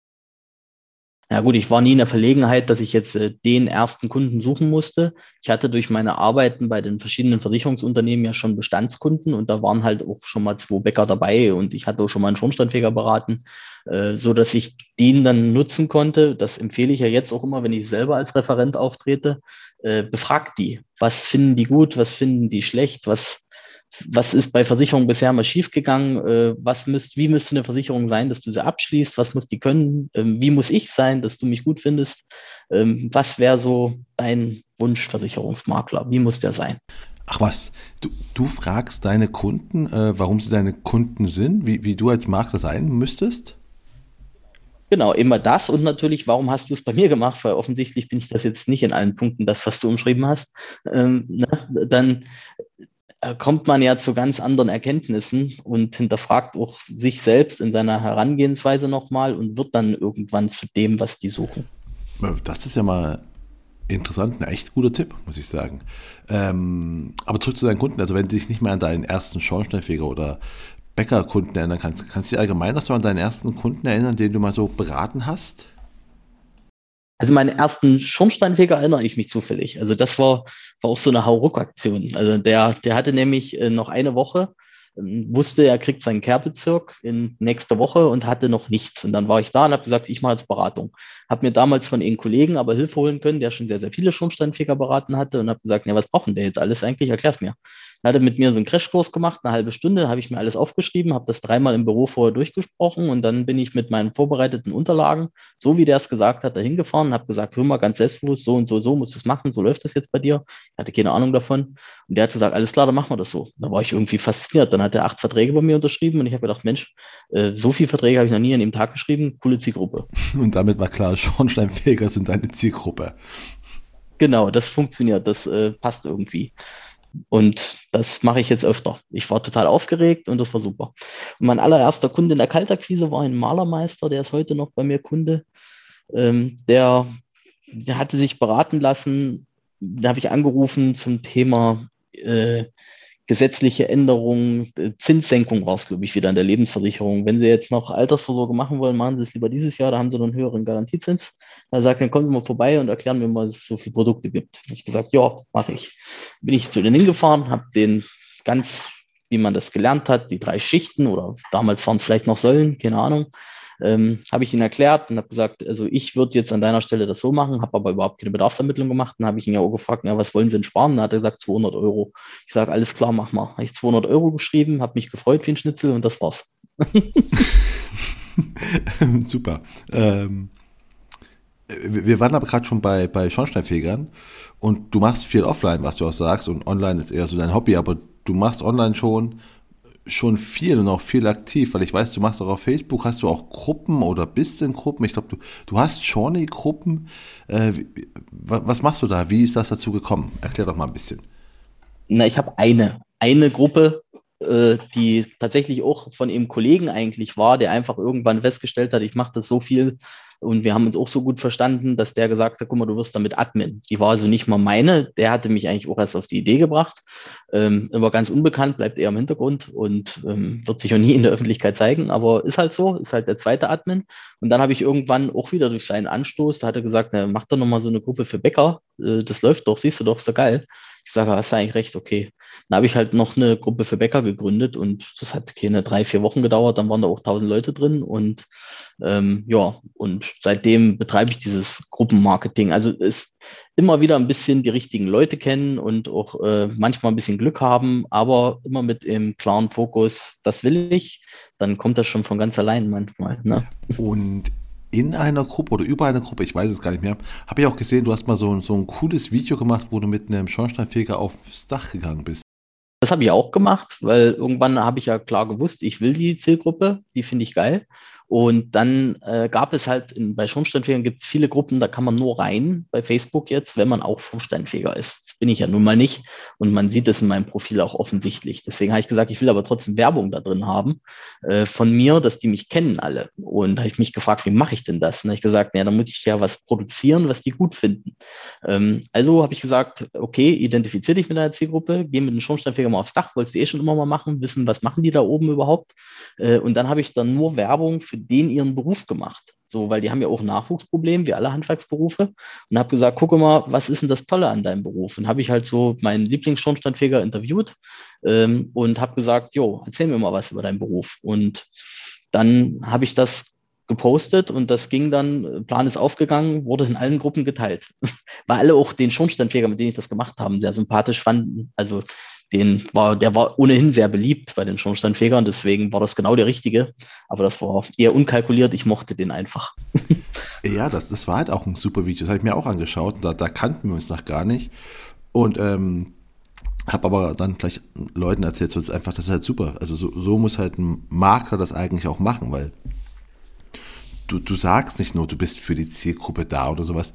S1: Ja gut, ich war nie in der Verlegenheit, dass ich jetzt äh, den ersten Kunden suchen musste. Ich hatte durch meine Arbeiten bei den verschiedenen Versicherungsunternehmen ja schon Bestandskunden und da waren halt auch schon mal zwei Bäcker dabei und ich hatte auch schon mal einen Schornsteinfeger beraten, äh, so dass ich den dann nutzen konnte. Das empfehle ich ja jetzt auch immer, wenn ich selber als Referent auftrete. Äh, befragt die. Was finden die gut? Was finden die schlecht? Was was ist bei Versicherungen bisher mal schiefgegangen? Äh, was müsst, wie müsste eine Versicherung sein, dass du sie abschließt? Was muss die können? Ähm, wie muss ich sein, dass du mich gut findest? Ähm, was wäre so dein Wunschversicherungsmakler? Wie muss der sein?
S2: Ach was, du, du fragst deine Kunden, äh, warum sie deine Kunden sind, wie, wie du als Makler sein müsstest?
S1: Genau, immer das und natürlich, warum hast du es bei mir gemacht? Weil offensichtlich bin ich das jetzt nicht in allen Punkten, das, was du umschrieben hast. Ähm, ne? Dann äh, kommt man ja zu ganz anderen Erkenntnissen und hinterfragt auch sich selbst in seiner Herangehensweise nochmal und wird dann irgendwann zu dem, was die suchen.
S2: Das ist ja mal interessant, ein echt guter Tipp, muss ich sagen. Ähm, aber zurück zu deinen Kunden, also wenn du dich nicht mehr an deinen ersten Schornsteinfeger oder Bäckerkunden erinnern kannst, kannst du dich allgemein noch so an deinen ersten Kunden erinnern, den du mal so beraten hast?
S1: Also meinen ersten Schornsteinfeger erinnere ich mich zufällig. Also das war, war auch so eine Hauruck-Aktion. Also der, der hatte nämlich äh, noch eine Woche, ähm, wusste, er kriegt seinen Kehrbezirk in nächster Woche und hatte noch nichts. Und dann war ich da und habe gesagt, ich mache jetzt Beratung. Habe mir damals von einem Kollegen aber Hilfe holen können, der schon sehr, sehr viele Schornsteinfeger beraten hatte und habe gesagt, ja, was brauchen der jetzt alles eigentlich? Erklär's mir. Er hatte mit mir so einen Crashkurs gemacht, eine halbe Stunde, habe ich mir alles aufgeschrieben, habe das dreimal im Büro vorher durchgesprochen und dann bin ich mit meinen vorbereiteten Unterlagen, so wie der es gesagt hat, dahin gefahren und habe gesagt, hör mal ganz selbstbewusst, so und so, so musst du es machen, so läuft das jetzt bei dir. Ich hatte keine Ahnung davon. Und der hat gesagt, alles klar, dann machen wir das so. Da war ich irgendwie fasziniert. Dann hat er acht Verträge bei mir unterschrieben und ich habe gedacht, Mensch, äh, so viele Verträge habe ich noch nie an dem Tag geschrieben, coole Zielgruppe. (laughs)
S2: Und damit war klar, Schornsteinfeger sind deine Zielgruppe.
S1: Genau, das funktioniert, das äh, passt irgendwie. Und das mache ich jetzt öfter. Ich war total aufgeregt und das war super. Und mein allererster Kunde in der Kaltakquise war ein Malermeister, der ist heute noch bei mir Kunde. Ähm, der, der hatte sich beraten lassen. Da habe ich angerufen zum Thema äh, gesetzliche Änderungen, äh, Zinssenkung war es, glaube ich, wieder in der Lebensversicherung. Wenn Sie jetzt noch Altersvorsorge machen wollen, machen Sie es lieber dieses Jahr, da haben Sie noch einen höheren Garantiezins. Da sagt, dann kommen Sie mal vorbei und erklären mir mal, dass es so viele Produkte gibt. Ich habe gesagt, ja, mache ich. Bin ich zu denen hingefahren, habe den ganz, wie man das gelernt hat, die drei Schichten oder damals waren es vielleicht noch Säulen, keine Ahnung, ähm, habe ich ihn erklärt und habe gesagt, also ich würde jetzt an deiner Stelle das so machen, habe aber überhaupt keine Bedarfsvermittlung gemacht. Dann habe ich ihn ja auch gefragt, ja, was wollen Sie denn sparen? Dann hat er gesagt, 200 Euro. Ich sage, alles klar, mach mal. Habe ich 200 Euro geschrieben, habe mich gefreut wie ein Schnitzel und das war's. (laughs)
S2: Super. Ähm, wir waren aber gerade schon bei, bei Schornsteinfegern und du machst viel offline, was du auch sagst, und online ist eher so dein Hobby, aber du machst online schon schon viel und auch viel aktiv, weil ich weiß, du machst auch auf Facebook, hast du auch Gruppen oder bist in Gruppen. Ich glaube, du, du hast Shawnee-Gruppen. Äh, was machst du da? Wie ist das dazu gekommen? Erklär doch mal ein bisschen.
S1: Na, ich habe eine, eine Gruppe, äh, die tatsächlich auch von einem Kollegen eigentlich war, der einfach irgendwann festgestellt hat, ich mache das so viel und wir haben uns auch so gut verstanden, dass der gesagt hat, guck mal, du wirst damit Admin. Die war also nicht mal meine. Der hatte mich eigentlich auch erst auf die Idee gebracht. Ähm, immer ganz unbekannt, bleibt eher im Hintergrund und ähm, wird sich auch nie in der Öffentlichkeit zeigen. Aber ist halt so, ist halt der zweite Admin. Und dann habe ich irgendwann auch wieder durch seinen Anstoß, da hat er gesagt, na, mach doch nochmal so eine Gruppe für Bäcker. Äh, das läuft doch, siehst du doch, ist doch geil. Ich sage, hast du eigentlich recht, okay. Dann habe ich halt noch eine Gruppe für Bäcker gegründet und das hat keine drei, vier Wochen gedauert. Dann waren da auch tausend Leute drin und ähm, ja, und seitdem betreibe ich dieses Gruppenmarketing. Also es immer wieder ein bisschen die richtigen Leute kennen und auch äh, manchmal ein bisschen Glück haben, aber immer mit dem klaren Fokus, das will ich, dann kommt das schon von ganz allein manchmal. Ne?
S2: Und in einer Gruppe oder über einer Gruppe, ich weiß es gar nicht mehr, habe ich auch gesehen, du hast mal so, so ein cooles Video gemacht, wo du mit einem Schornsteinfeger aufs Dach gegangen bist.
S1: Das habe ich auch gemacht, weil irgendwann habe ich ja klar gewusst, ich will die Zielgruppe, die finde ich geil. Und dann äh, gab es halt in, bei Schornsteinfegern gibt es viele Gruppen, da kann man nur rein bei Facebook jetzt, wenn man auch Schornsteinfeger ist. Das bin ich ja nun mal nicht. Und man sieht es in meinem Profil auch offensichtlich. Deswegen habe ich gesagt, ich will aber trotzdem Werbung da drin haben äh, von mir, dass die mich kennen alle. Und habe ich mich gefragt, wie mache ich denn das? Und habe ich gesagt, ja, dann muss ich ja was produzieren, was die gut finden. Ähm, also habe ich gesagt, okay, identifiziere dich mit deiner Zielgruppe, geh mit dem Schornsteinfeger mal aufs Dach, wolltest du eh schon immer mal machen, wissen, was machen die da oben überhaupt. Äh, und dann habe ich dann nur Werbung für den ihren Beruf gemacht. So, weil die haben ja auch Nachwuchsprobleme, wie alle Handwerksberufe. Und habe gesagt, gucke mal, was ist denn das Tolle an deinem Beruf? Und habe ich halt so meinen Lieblingsschornsteinfeger interviewt ähm, und habe gesagt, jo, erzähl mir mal was über deinen Beruf. Und dann habe ich das gepostet und das ging dann, Plan ist aufgegangen, wurde in allen Gruppen geteilt. (laughs) Weil alle auch den Schornsteinfeger, mit denen ich das gemacht habe, sehr sympathisch fanden. Also den war, der war ohnehin sehr beliebt bei den Schornsteinfegern, deswegen war das genau der richtige. Aber das war eher unkalkuliert, ich mochte den einfach. (laughs)
S2: ja, das, das war halt auch ein super Video, das habe ich mir auch angeschaut. Da, da kannten wir uns noch gar nicht. Und ähm, habe aber dann gleich Leuten erzählt, so ist einfach, das ist halt super. Also so, so muss halt ein Makler das eigentlich auch machen, weil du, du sagst nicht nur, du bist für die Zielgruppe da oder sowas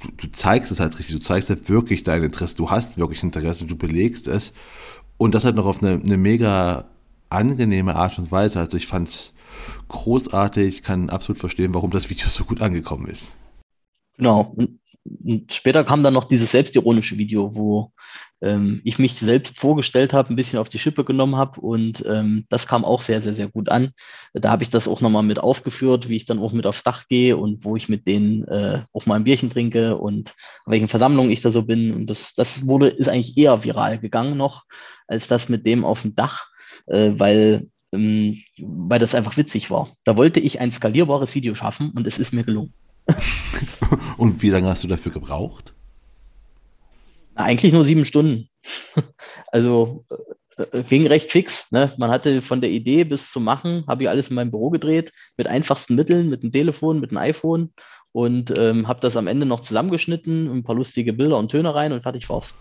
S2: du, du zeigst es halt richtig, du zeigst halt wirklich dein Interesse, du hast wirklich Interesse, du belegst es und das halt noch auf eine, eine mega angenehme Art und Weise. Also ich fand es großartig, kann absolut verstehen, warum das Video so gut angekommen ist.
S1: Genau. Und später kam dann noch dieses selbstironische Video, wo ähm, ich mich selbst vorgestellt habe, ein bisschen auf die Schippe genommen habe und ähm, das kam auch sehr, sehr, sehr gut an. Da habe ich das auch nochmal mit aufgeführt, wie ich dann auch mit aufs Dach gehe und wo ich mit denen äh, auch mal ein Bierchen trinke und welchen Versammlungen ich da so bin. Und das, das wurde, ist eigentlich eher viral gegangen noch, als das mit dem auf dem Dach, äh, weil ähm, weil das einfach witzig war. Da wollte ich ein skalierbares Video schaffen und es ist mir gelungen. (laughs)
S2: und wie lange hast du dafür gebraucht?
S1: Eigentlich nur sieben Stunden. (laughs) also äh, ging recht fix. Ne? Man hatte von der Idee bis zum Machen, habe ich alles in meinem Büro gedreht, mit einfachsten Mitteln, mit dem Telefon, mit dem iPhone und ähm, habe das am Ende noch zusammengeschnitten, ein paar lustige Bilder und Töne rein und fertig war's.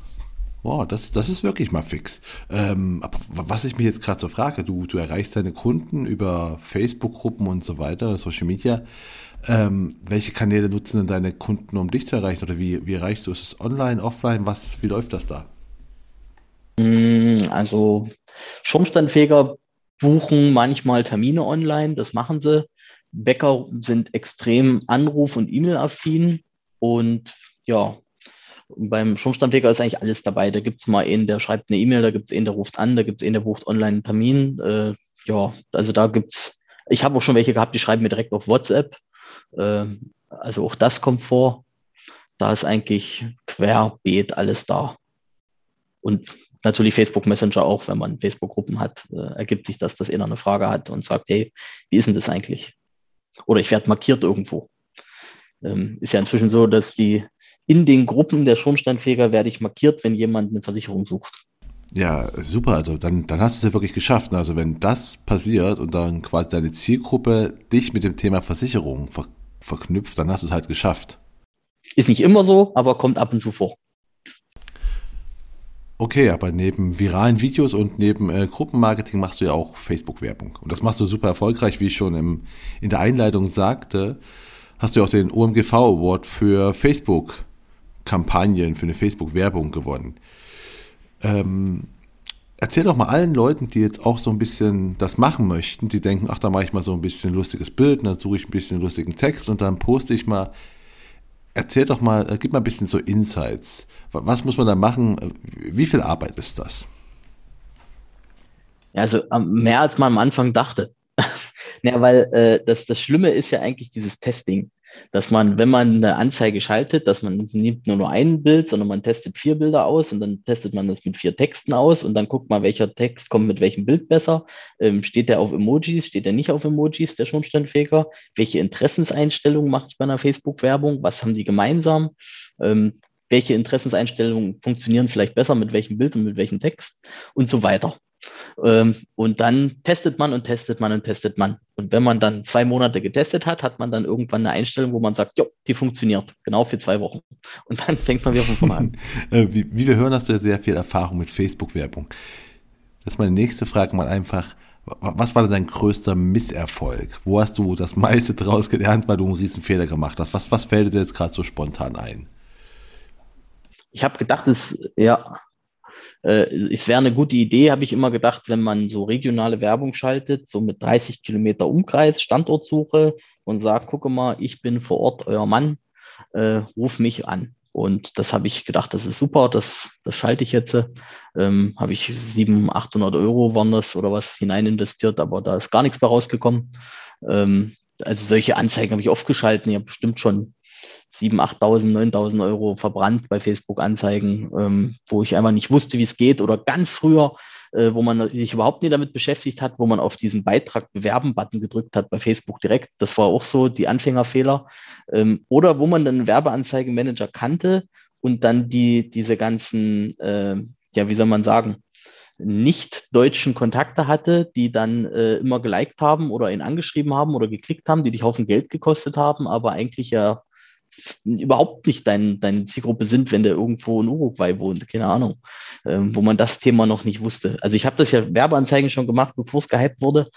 S2: Wow, das, das ist wirklich mal fix. Ähm, aber was ich mich jetzt gerade so frage, du, du erreichst deine Kunden über Facebook-Gruppen und so weiter, Social Media. Ähm, welche Kanäle nutzen denn deine Kunden, um dich zu erreichen? Oder wie, wie erreichst du es? Online, offline? Was, wie läuft das da?
S1: Mm, also Schornsteinfeger buchen manchmal Termine online, das machen sie. Bäcker sind extrem Anruf- und E-Mail-affin. Und ja, beim Schornsteinfeger ist eigentlich alles dabei. Da gibt es mal einen, der schreibt eine E-Mail, da gibt es einen, der ruft an, da gibt es einen, der bucht online einen Termin. Äh, ja, also da gibt es, ich habe auch schon welche gehabt, die schreiben mir direkt auf WhatsApp. Ähm, also auch das kommt vor. Da ist eigentlich querbeet alles da. Und natürlich Facebook Messenger auch, wenn man Facebook-Gruppen hat, äh, ergibt sich das, dass einer eine Frage hat und sagt, hey, wie ist denn das eigentlich? Oder ich werde markiert irgendwo. Ähm, ist ja inzwischen so, dass die in den Gruppen der Schornsteinfeger werde ich markiert, wenn jemand eine Versicherung sucht.
S2: Ja, super. Also dann, dann hast du es ja wirklich geschafft. Also wenn das passiert und dann quasi deine Zielgruppe dich mit dem Thema Versicherung ver verknüpft, dann hast du es halt geschafft.
S1: Ist nicht immer so, aber kommt ab und zu vor.
S2: Okay, aber neben viralen Videos und neben äh, Gruppenmarketing machst du ja auch Facebook-Werbung. Und das machst du super erfolgreich, wie ich schon im, in der Einleitung sagte. Hast du auch den OMGV Award für Facebook-Kampagnen, für eine Facebook-Werbung gewonnen. Ähm, erzähl doch mal allen Leuten, die jetzt auch so ein bisschen das machen möchten, die denken, ach, da mache ich mal so ein bisschen lustiges Bild, dann suche ich ein bisschen lustigen Text und dann poste ich mal. Erzähl doch mal, äh, gib mal ein bisschen so Insights. Was muss man da machen? Wie viel Arbeit ist das?
S1: Also mehr als man am Anfang dachte. (laughs) ja, weil äh, das, das Schlimme ist ja eigentlich dieses Testing dass man, wenn man eine Anzeige schaltet, dass man nimmt nur nur ein Bild, sondern man testet vier Bilder aus und dann testet man das mit vier Texten aus und dann guckt man, welcher Text kommt mit welchem Bild besser. Ähm, steht der auf Emojis, steht der nicht auf Emojis, der Schornsteinfeger? Welche Interessenseinstellungen mache ich bei einer Facebook-Werbung? Was haben die gemeinsam? Ähm, welche Interessenseinstellungen funktionieren vielleicht besser mit welchem Bild und mit welchem Text und so weiter. Ähm, und dann testet man und testet man und testet man. Und wenn man dann zwei Monate getestet hat, hat man dann irgendwann eine Einstellung, wo man sagt, jo, die funktioniert, genau für zwei Wochen. (laughs) Und dann fängt man wieder von vorne an. (laughs)
S2: Äh, wie, wie wir hören, hast du ja sehr viel Erfahrung mit Facebook-Werbung. Das ist meine nächste Frage mal einfach, was war denn dein größter Misserfolg? Wo hast du das meiste draus gelernt, weil du einen riesen Fehler gemacht hast? Was, was fällt dir jetzt gerade so spontan ein?
S1: Ich habe gedacht, es, ja, äh, es wäre eine gute Idee, habe ich immer gedacht, wenn man so regionale Werbung schaltet, so mit 30 Kilometer Umkreis, Standortsuche und sagt, gucke mal, ich bin vor Ort euer Mann, äh, ruf mich an. Und das habe ich gedacht, das ist super, das, das schalte ich jetzt. Ähm, habe ich 700, 800 Euro waren das oder was hinein investiert, aber da ist gar nichts mehr rausgekommen. Ähm, also solche Anzeigen habe ich oft geschalten. Ich habe bestimmt schon 7.000, 8.000, 9.000 Euro verbrannt bei Facebook-Anzeigen, ähm, wo ich einfach nicht wusste, wie es geht. Oder ganz früher, äh, wo man sich überhaupt nicht damit beschäftigt hat, wo man auf diesen Beitrag bewerben-Button gedrückt hat bei Facebook direkt. Das war auch so die Anfängerfehler. Ähm, oder wo man dann Werbeanzeigenmanager kannte und dann die, diese ganzen, äh, ja, wie soll man sagen, nicht deutschen Kontakte hatte, die dann äh, immer geliked haben oder ihn angeschrieben haben oder geklickt haben, die dich Haufen Geld gekostet haben, aber eigentlich ja überhaupt nicht dein, deine Zielgruppe sind, wenn der irgendwo in Uruguay wohnt, keine Ahnung, ähm, wo man das Thema noch nicht wusste. Also ich habe das ja Werbeanzeigen schon gemacht, bevor es gehypt wurde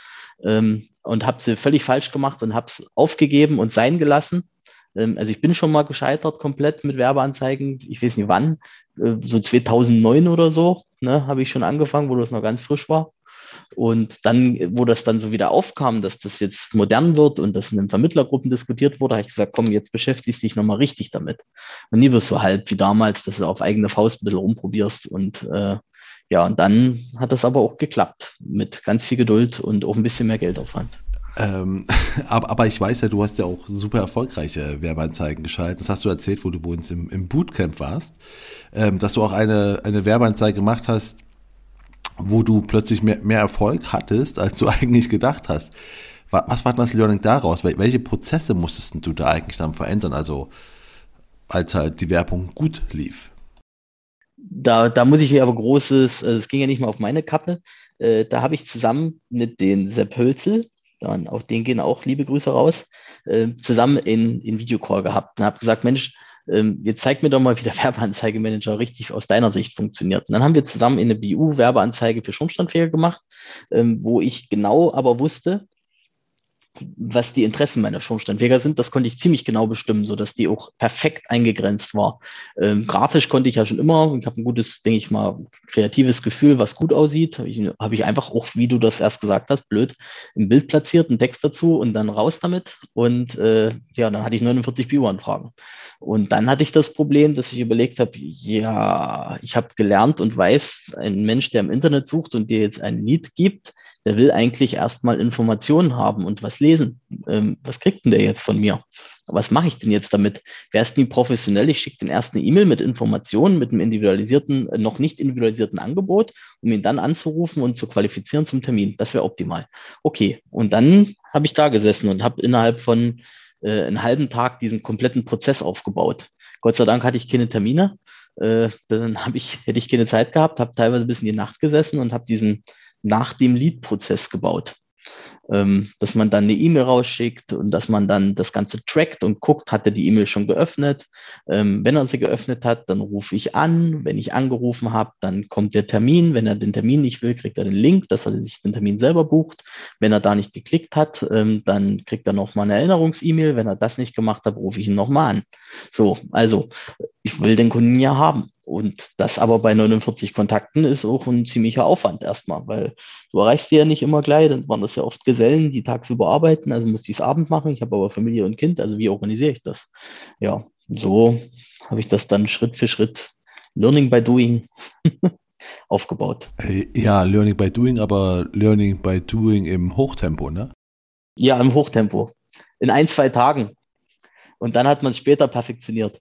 S1: ähm, und habe sie völlig falsch gemacht und habe es aufgegeben und sein gelassen. Ähm, also ich bin schon mal gescheitert komplett mit Werbeanzeigen, ich weiß nicht wann, äh, so 2009 oder so, ne, habe ich schon angefangen, wo das noch ganz frisch war. Und dann, wo das dann so wieder aufkam, dass das jetzt modern wird und das in den Vermittlergruppen diskutiert wurde, habe ich gesagt, komm, jetzt beschäftigst dich nochmal richtig damit. Und nie wirst du halt wie damals, dass du auf eigene Faust ein bisschen rumprobierst. Und äh, ja, und dann hat das aber auch geklappt mit ganz viel Geduld und auch ein bisschen mehr Geldaufwand.
S2: Ähm, (laughs) aber, aber ich weiß ja, du hast ja auch super erfolgreiche Werbeanzeigen geschaltet. Das hast du erzählt, wo du bei uns im, im Bootcamp warst, ähm, dass du auch eine, eine Werbeanzeige gemacht hast, wo du plötzlich mehr, mehr Erfolg hattest, als du (laughs) eigentlich gedacht hast. Was war das Learning daraus? Welche Prozesse musstest du da eigentlich dann verändern? Also, als halt die Werbung gut lief.
S1: Da, da muss ich mir aber großes, also es ging ja nicht mal auf meine Kappe. Äh, da habe ich zusammen mit den Sepp Hölzel, dann auf den gehen auch liebe Grüße raus, äh, zusammen in, in Videocall gehabt und habe gesagt, Mensch, ähm, jetzt zeig mir doch mal, wie der (laughs) Werbeanzeigemanager richtig aus deiner Sicht funktioniert. Und dann haben wir zusammen eine BU-Werbeanzeige für Schornsteinfeger gemacht, ähm, wo ich genau aber wusste, was die Interessen meiner Schornsteinfeger sind, das konnte ich ziemlich genau bestimmen, so dass die auch perfekt eingegrenzt war. Ähm, grafisch konnte ich ja schon immer, ich habe ein gutes, denke ich mal, kreatives Gefühl, was gut aussieht. Habe ich, hab ich einfach auch, wie du das erst gesagt hast, blöd, im Bild platziert, einen Text dazu und dann raus damit. Und äh, ja, dann hatte ich 49 Bio-Anfragen. Und dann hatte ich das Problem, dass ich überlegt habe, ja, ich habe gelernt und weiß, ein Mensch, der im Internet sucht und dir jetzt ein Lied gibt, der will eigentlich erstmal Informationen haben und was lesen. Ähm, was kriegt denn der jetzt von mir? was mache ich denn jetzt damit? Wer ist nie professionell? Ich schicke den ersten E-Mail mit Informationen, mit einem individualisierten, noch nicht individualisierten Angebot, um ihn dann anzurufen und zu qualifizieren zum Termin. Das wäre optimal. Okay, und dann habe ich da gesessen und habe innerhalb von äh, einem halben Tag diesen kompletten Prozess aufgebaut. Gott sei Dank hatte ich keine Termine. Äh, dann ich, hätte ich keine Zeit gehabt, habe teilweise bis in die Nacht gesessen und habe diesen nach dem Lead-Prozess gebaut ähm, dass man dann eine E-Mail rausschickt und dass man dann das Ganze trackt und guckt, hat er die E-Mail schon geöffnet. Ähm, wenn er sie geöffnet hat, dann rufe ich an. Wenn ich angerufen habe, dann kommt der Termin. Wenn er den Termin nicht will, kriegt er den Link, dass er sich den Termin selber bucht. Wenn er da nicht geklickt hat, ähm, dann kriegt er nochmal eine Erinnerungs-E-Mail. Wenn er das nicht gemacht hat, rufe ich ihn nochmal an. So, also ich will den Kunden ja haben. Und das aber bei 49 Kontakten ist auch ein ziemlicher Aufwand erstmal, weil du erreichst die ja nicht immer gleich. Dann waren das ja oft Gesellen, die tagsüber arbeiten, also musste ich es Abend machen. Ich habe aber Familie und Kind, also wie organisiere ich das? Ja, so habe ich das dann Schritt für Schritt, Learning by Doing, (laughs) aufgebaut.
S2: Äh, ja, Learning by Doing, aber Learning by Doing im Hochtempo, ne?
S1: Ja, im Hochtempo. In ein, zwei Tagen. Und dann hat man es später perfektioniert.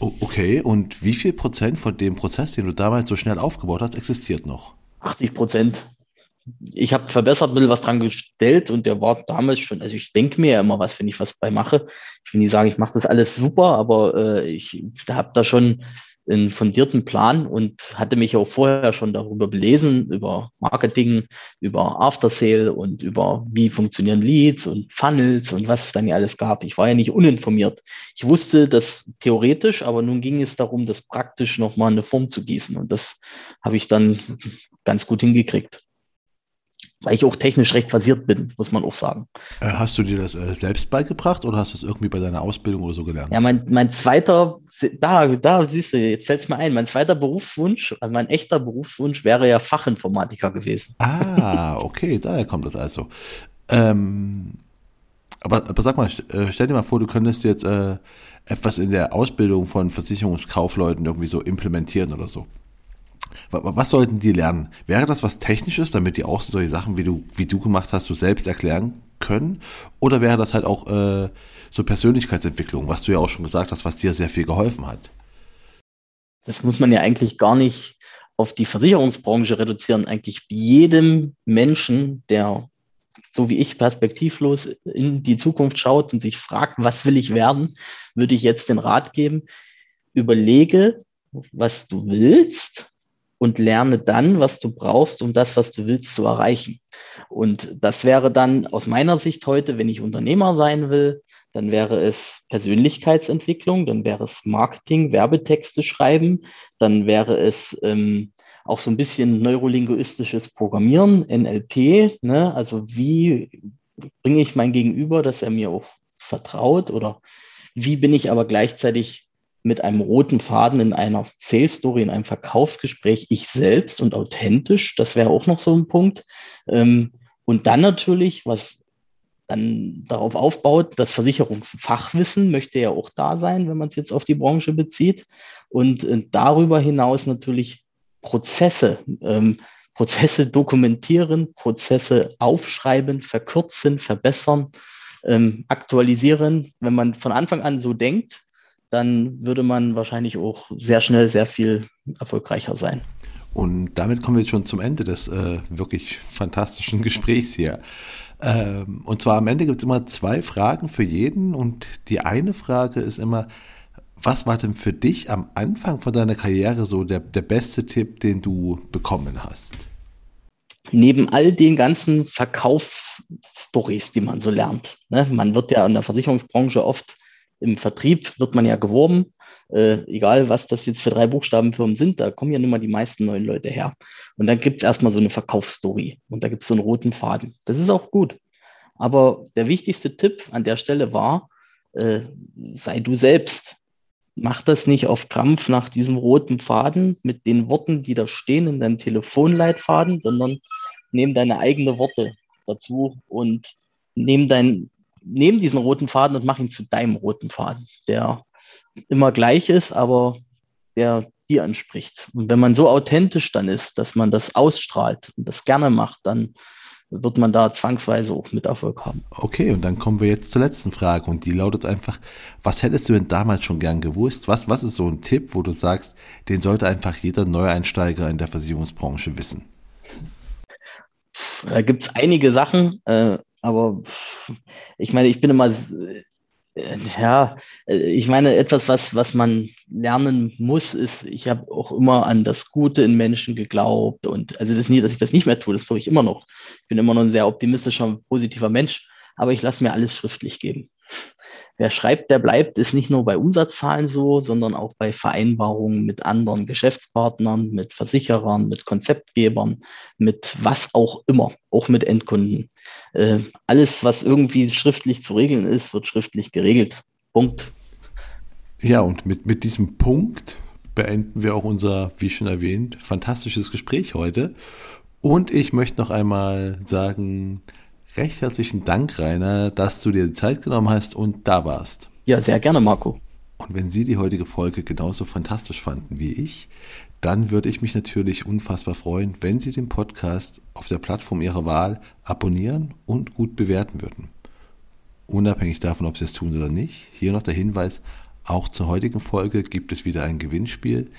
S2: Okay, und wie viel Prozent von dem Prozess, den du damals so schnell aufgebaut hast, existiert noch?
S1: 80 Prozent. Ich habe verbessert, ein bisschen was dran gestellt und der war damals schon, also ich denke mir ja immer was, wenn ich was bei mache. Ich will nicht sagen, ich mache das alles super, aber äh, ich habe da schon einen fundierten Plan und hatte mich auch vorher schon darüber belesen, über Marketing, über After Sale und über wie funktionieren Leads und Funnels und was es dann ja alles gab. Ich war ja nicht uninformiert. Ich wusste das theoretisch, aber nun ging es darum, das praktisch nochmal in eine Form zu gießen und das habe ich dann ganz gut hingekriegt weil ich auch technisch recht versiert bin, muss man auch sagen.
S2: Äh, hast du dir das äh, selbst beigebracht oder hast du es irgendwie bei deiner Ausbildung oder so gelernt?
S1: Ja, mein, mein zweiter, da, da siehst du, jetzt fällt es mir ein, mein zweiter Berufswunsch, also mein echter Berufswunsch wäre ja Fachinformatiker gewesen.
S2: Ah, (laughs) okay, daher kommt das also. Ähm, aber, aber sag mal, äh, stell dir mal vor, du könntest jetzt äh, etwas in der Ausbildung von Versicherungskaufleuten irgendwie so implementieren oder so. Was sollten die lernen? Wäre das was Technisches, damit die auch solche Sachen, wie du, wie du gemacht hast, so selbst erklären können? Oder wäre das halt auch äh, so Persönlichkeitsentwicklung, was du ja auch schon gesagt hast, was dir sehr viel geholfen hat?
S1: Das muss man ja eigentlich gar nicht auf die Versicherungsbranche reduzieren. Eigentlich jedem Menschen, der so wie ich perspektivlos in die Zukunft schaut und sich fragt, was will ich werden, würde ich jetzt den Rat geben, überlege, was du willst und lerne dann, was du brauchst, um das, was du willst, zu erreichen. Und das wäre dann aus meiner Sicht heute, wenn ich Unternehmer sein will, dann wäre es Persönlichkeitsentwicklung, dann wäre es Marketing, Werbetexte schreiben, dann wäre es ähm, auch so ein bisschen neurolinguistisches Programmieren, NLP, ne? also wie bringe ich mein Gegenüber, dass er mir auch vertraut oder wie bin ich aber gleichzeitig mit einem roten Faden in einer Sales Story, in einem Verkaufsgespräch, ich selbst und authentisch. Das wäre auch noch so ein Punkt. Ähm, und dann natürlich, was dann darauf aufbaut, das Versicherungsfachwissen möchte ja auch da sein, wenn man es jetzt auf die Branche bezieht. Und äh, darüber hinaus natürlich Prozesse, ähm, Prozesse dokumentieren, Prozesse aufschreiben, verkürzen, verbessern, ähm, aktualisieren. Wenn man von Anfang an so denkt, dann würde man wahrscheinlich auch sehr schnell sehr viel erfolgreicher sein.
S2: Und damit kommen wir jetzt schon zum Ende des äh, wirklich fantastischen Gesprächs hier. Ähm, und zwar am Ende gibt es immer zwei Fragen für jeden. Und die eine Frage ist immer, was war denn für dich am Anfang von deiner Karriere so der, der beste Tipp, den du bekommen hast?
S1: Neben all den ganzen Verkaufsstories, die man so lernt. Ne? Man wird ja in der Versicherungsbranche oft im Vertrieb wird man ja geworben, äh, egal was das jetzt für drei Buchstabenfirmen sind, da kommen ja nun mal die meisten neuen Leute her. Und dann gibt es erstmal so eine Verkaufsstory und da gibt es so einen roten Faden. Das ist auch gut. Aber der wichtigste Tipp an der Stelle war, äh, sei du selbst. Mach das nicht auf Krampf nach diesem roten Faden mit den Worten, die da stehen in deinem Telefonleitfaden, sondern nimm deine eigenen Worte dazu und nimm dein, diesen roten Faden und mach ihn zu deinem roten Faden, der immer gleich ist, aber der dir anspricht. Und wenn man so authentisch dann ist, dass man das ausstrahlt und das gerne macht, dann wird man da zwangsweise auch mit Erfolg haben.
S2: Okay, und dann kommen wir jetzt zur letzten Frage und die lautet einfach, was hättest du denn damals schon gern gewusst? Was, was ist so ein Tipp, wo du sagst, den sollte einfach jeder Neueinsteiger in der Versicherungsbranche wissen?
S1: Da gibt es einige Sachen, äh, aber ich meine, ich bin immer ja, äh, ich meine, etwas, was, was man lernen muss, ist, ich habe auch immer an das Gute in Menschen geglaubt und also das nie, dass ich das nicht mehr tue, das tue ich immer noch. Ich bin immer noch ein sehr optimistischer, positiver Mensch, aber ich lasse mir alles schriftlich geben wer schreibt, der bleibt, ist nicht nur bei Umsatzzahlen so, sondern auch bei Vereinbarungen mit anderen Geschäftspartnern, mit Versicherern, mit Konzeptgebern, mit was auch immer, auch mit Endkunden. Äh, alles, was irgendwie schriftlich zu regeln ist, wird schriftlich geregelt. Punkt.
S2: Ja, und mit, mit diesem Punkt beenden wir auch unser, wie schon erwähnt, fantastisches Gespräch heute. Und ich möchte noch einmal sagen, recht herzlichen Dank, Rainer, dass du dir die Zeit genommen hast und da warst.
S1: Ja, sehr gerne, Marco.
S2: Und wenn Sie die heutige Folge genauso fantastisch fanden wie ich, dann würde ich mich natürlich unfassbar freuen, wenn Sie den Podcast auf der Plattform Ihrer Wahl abonnieren und gut bewerten würden. Unabhängig davon, ob Sie es tun oder nicht, hier noch der Hinweis, auch zur heutigen Folge gibt es wieder ein Gewinnspiel.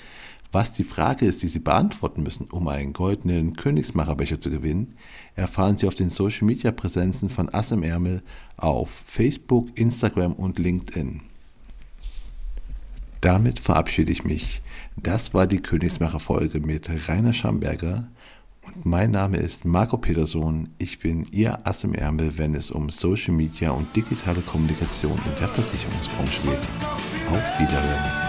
S2: Was die Frage ist, die Sie beantworten müssen, um einen goldenen Königsmacherbecher zu gewinnen, erfahren Sie auf den Social Media Präsenzen von Ass im Ärmel auf Facebook, Instagram und LinkedIn. Damit verabschiede ich mich. Das war die Königsmacher-Folge mit Rainer Schamberger und mein Name ist Marco Peterson. Ich bin Ihr Ass im Ärmel, wenn es um Social Media und digitale Kommunikation in der Versicherungsbranche geht. Auf Wiedersehen.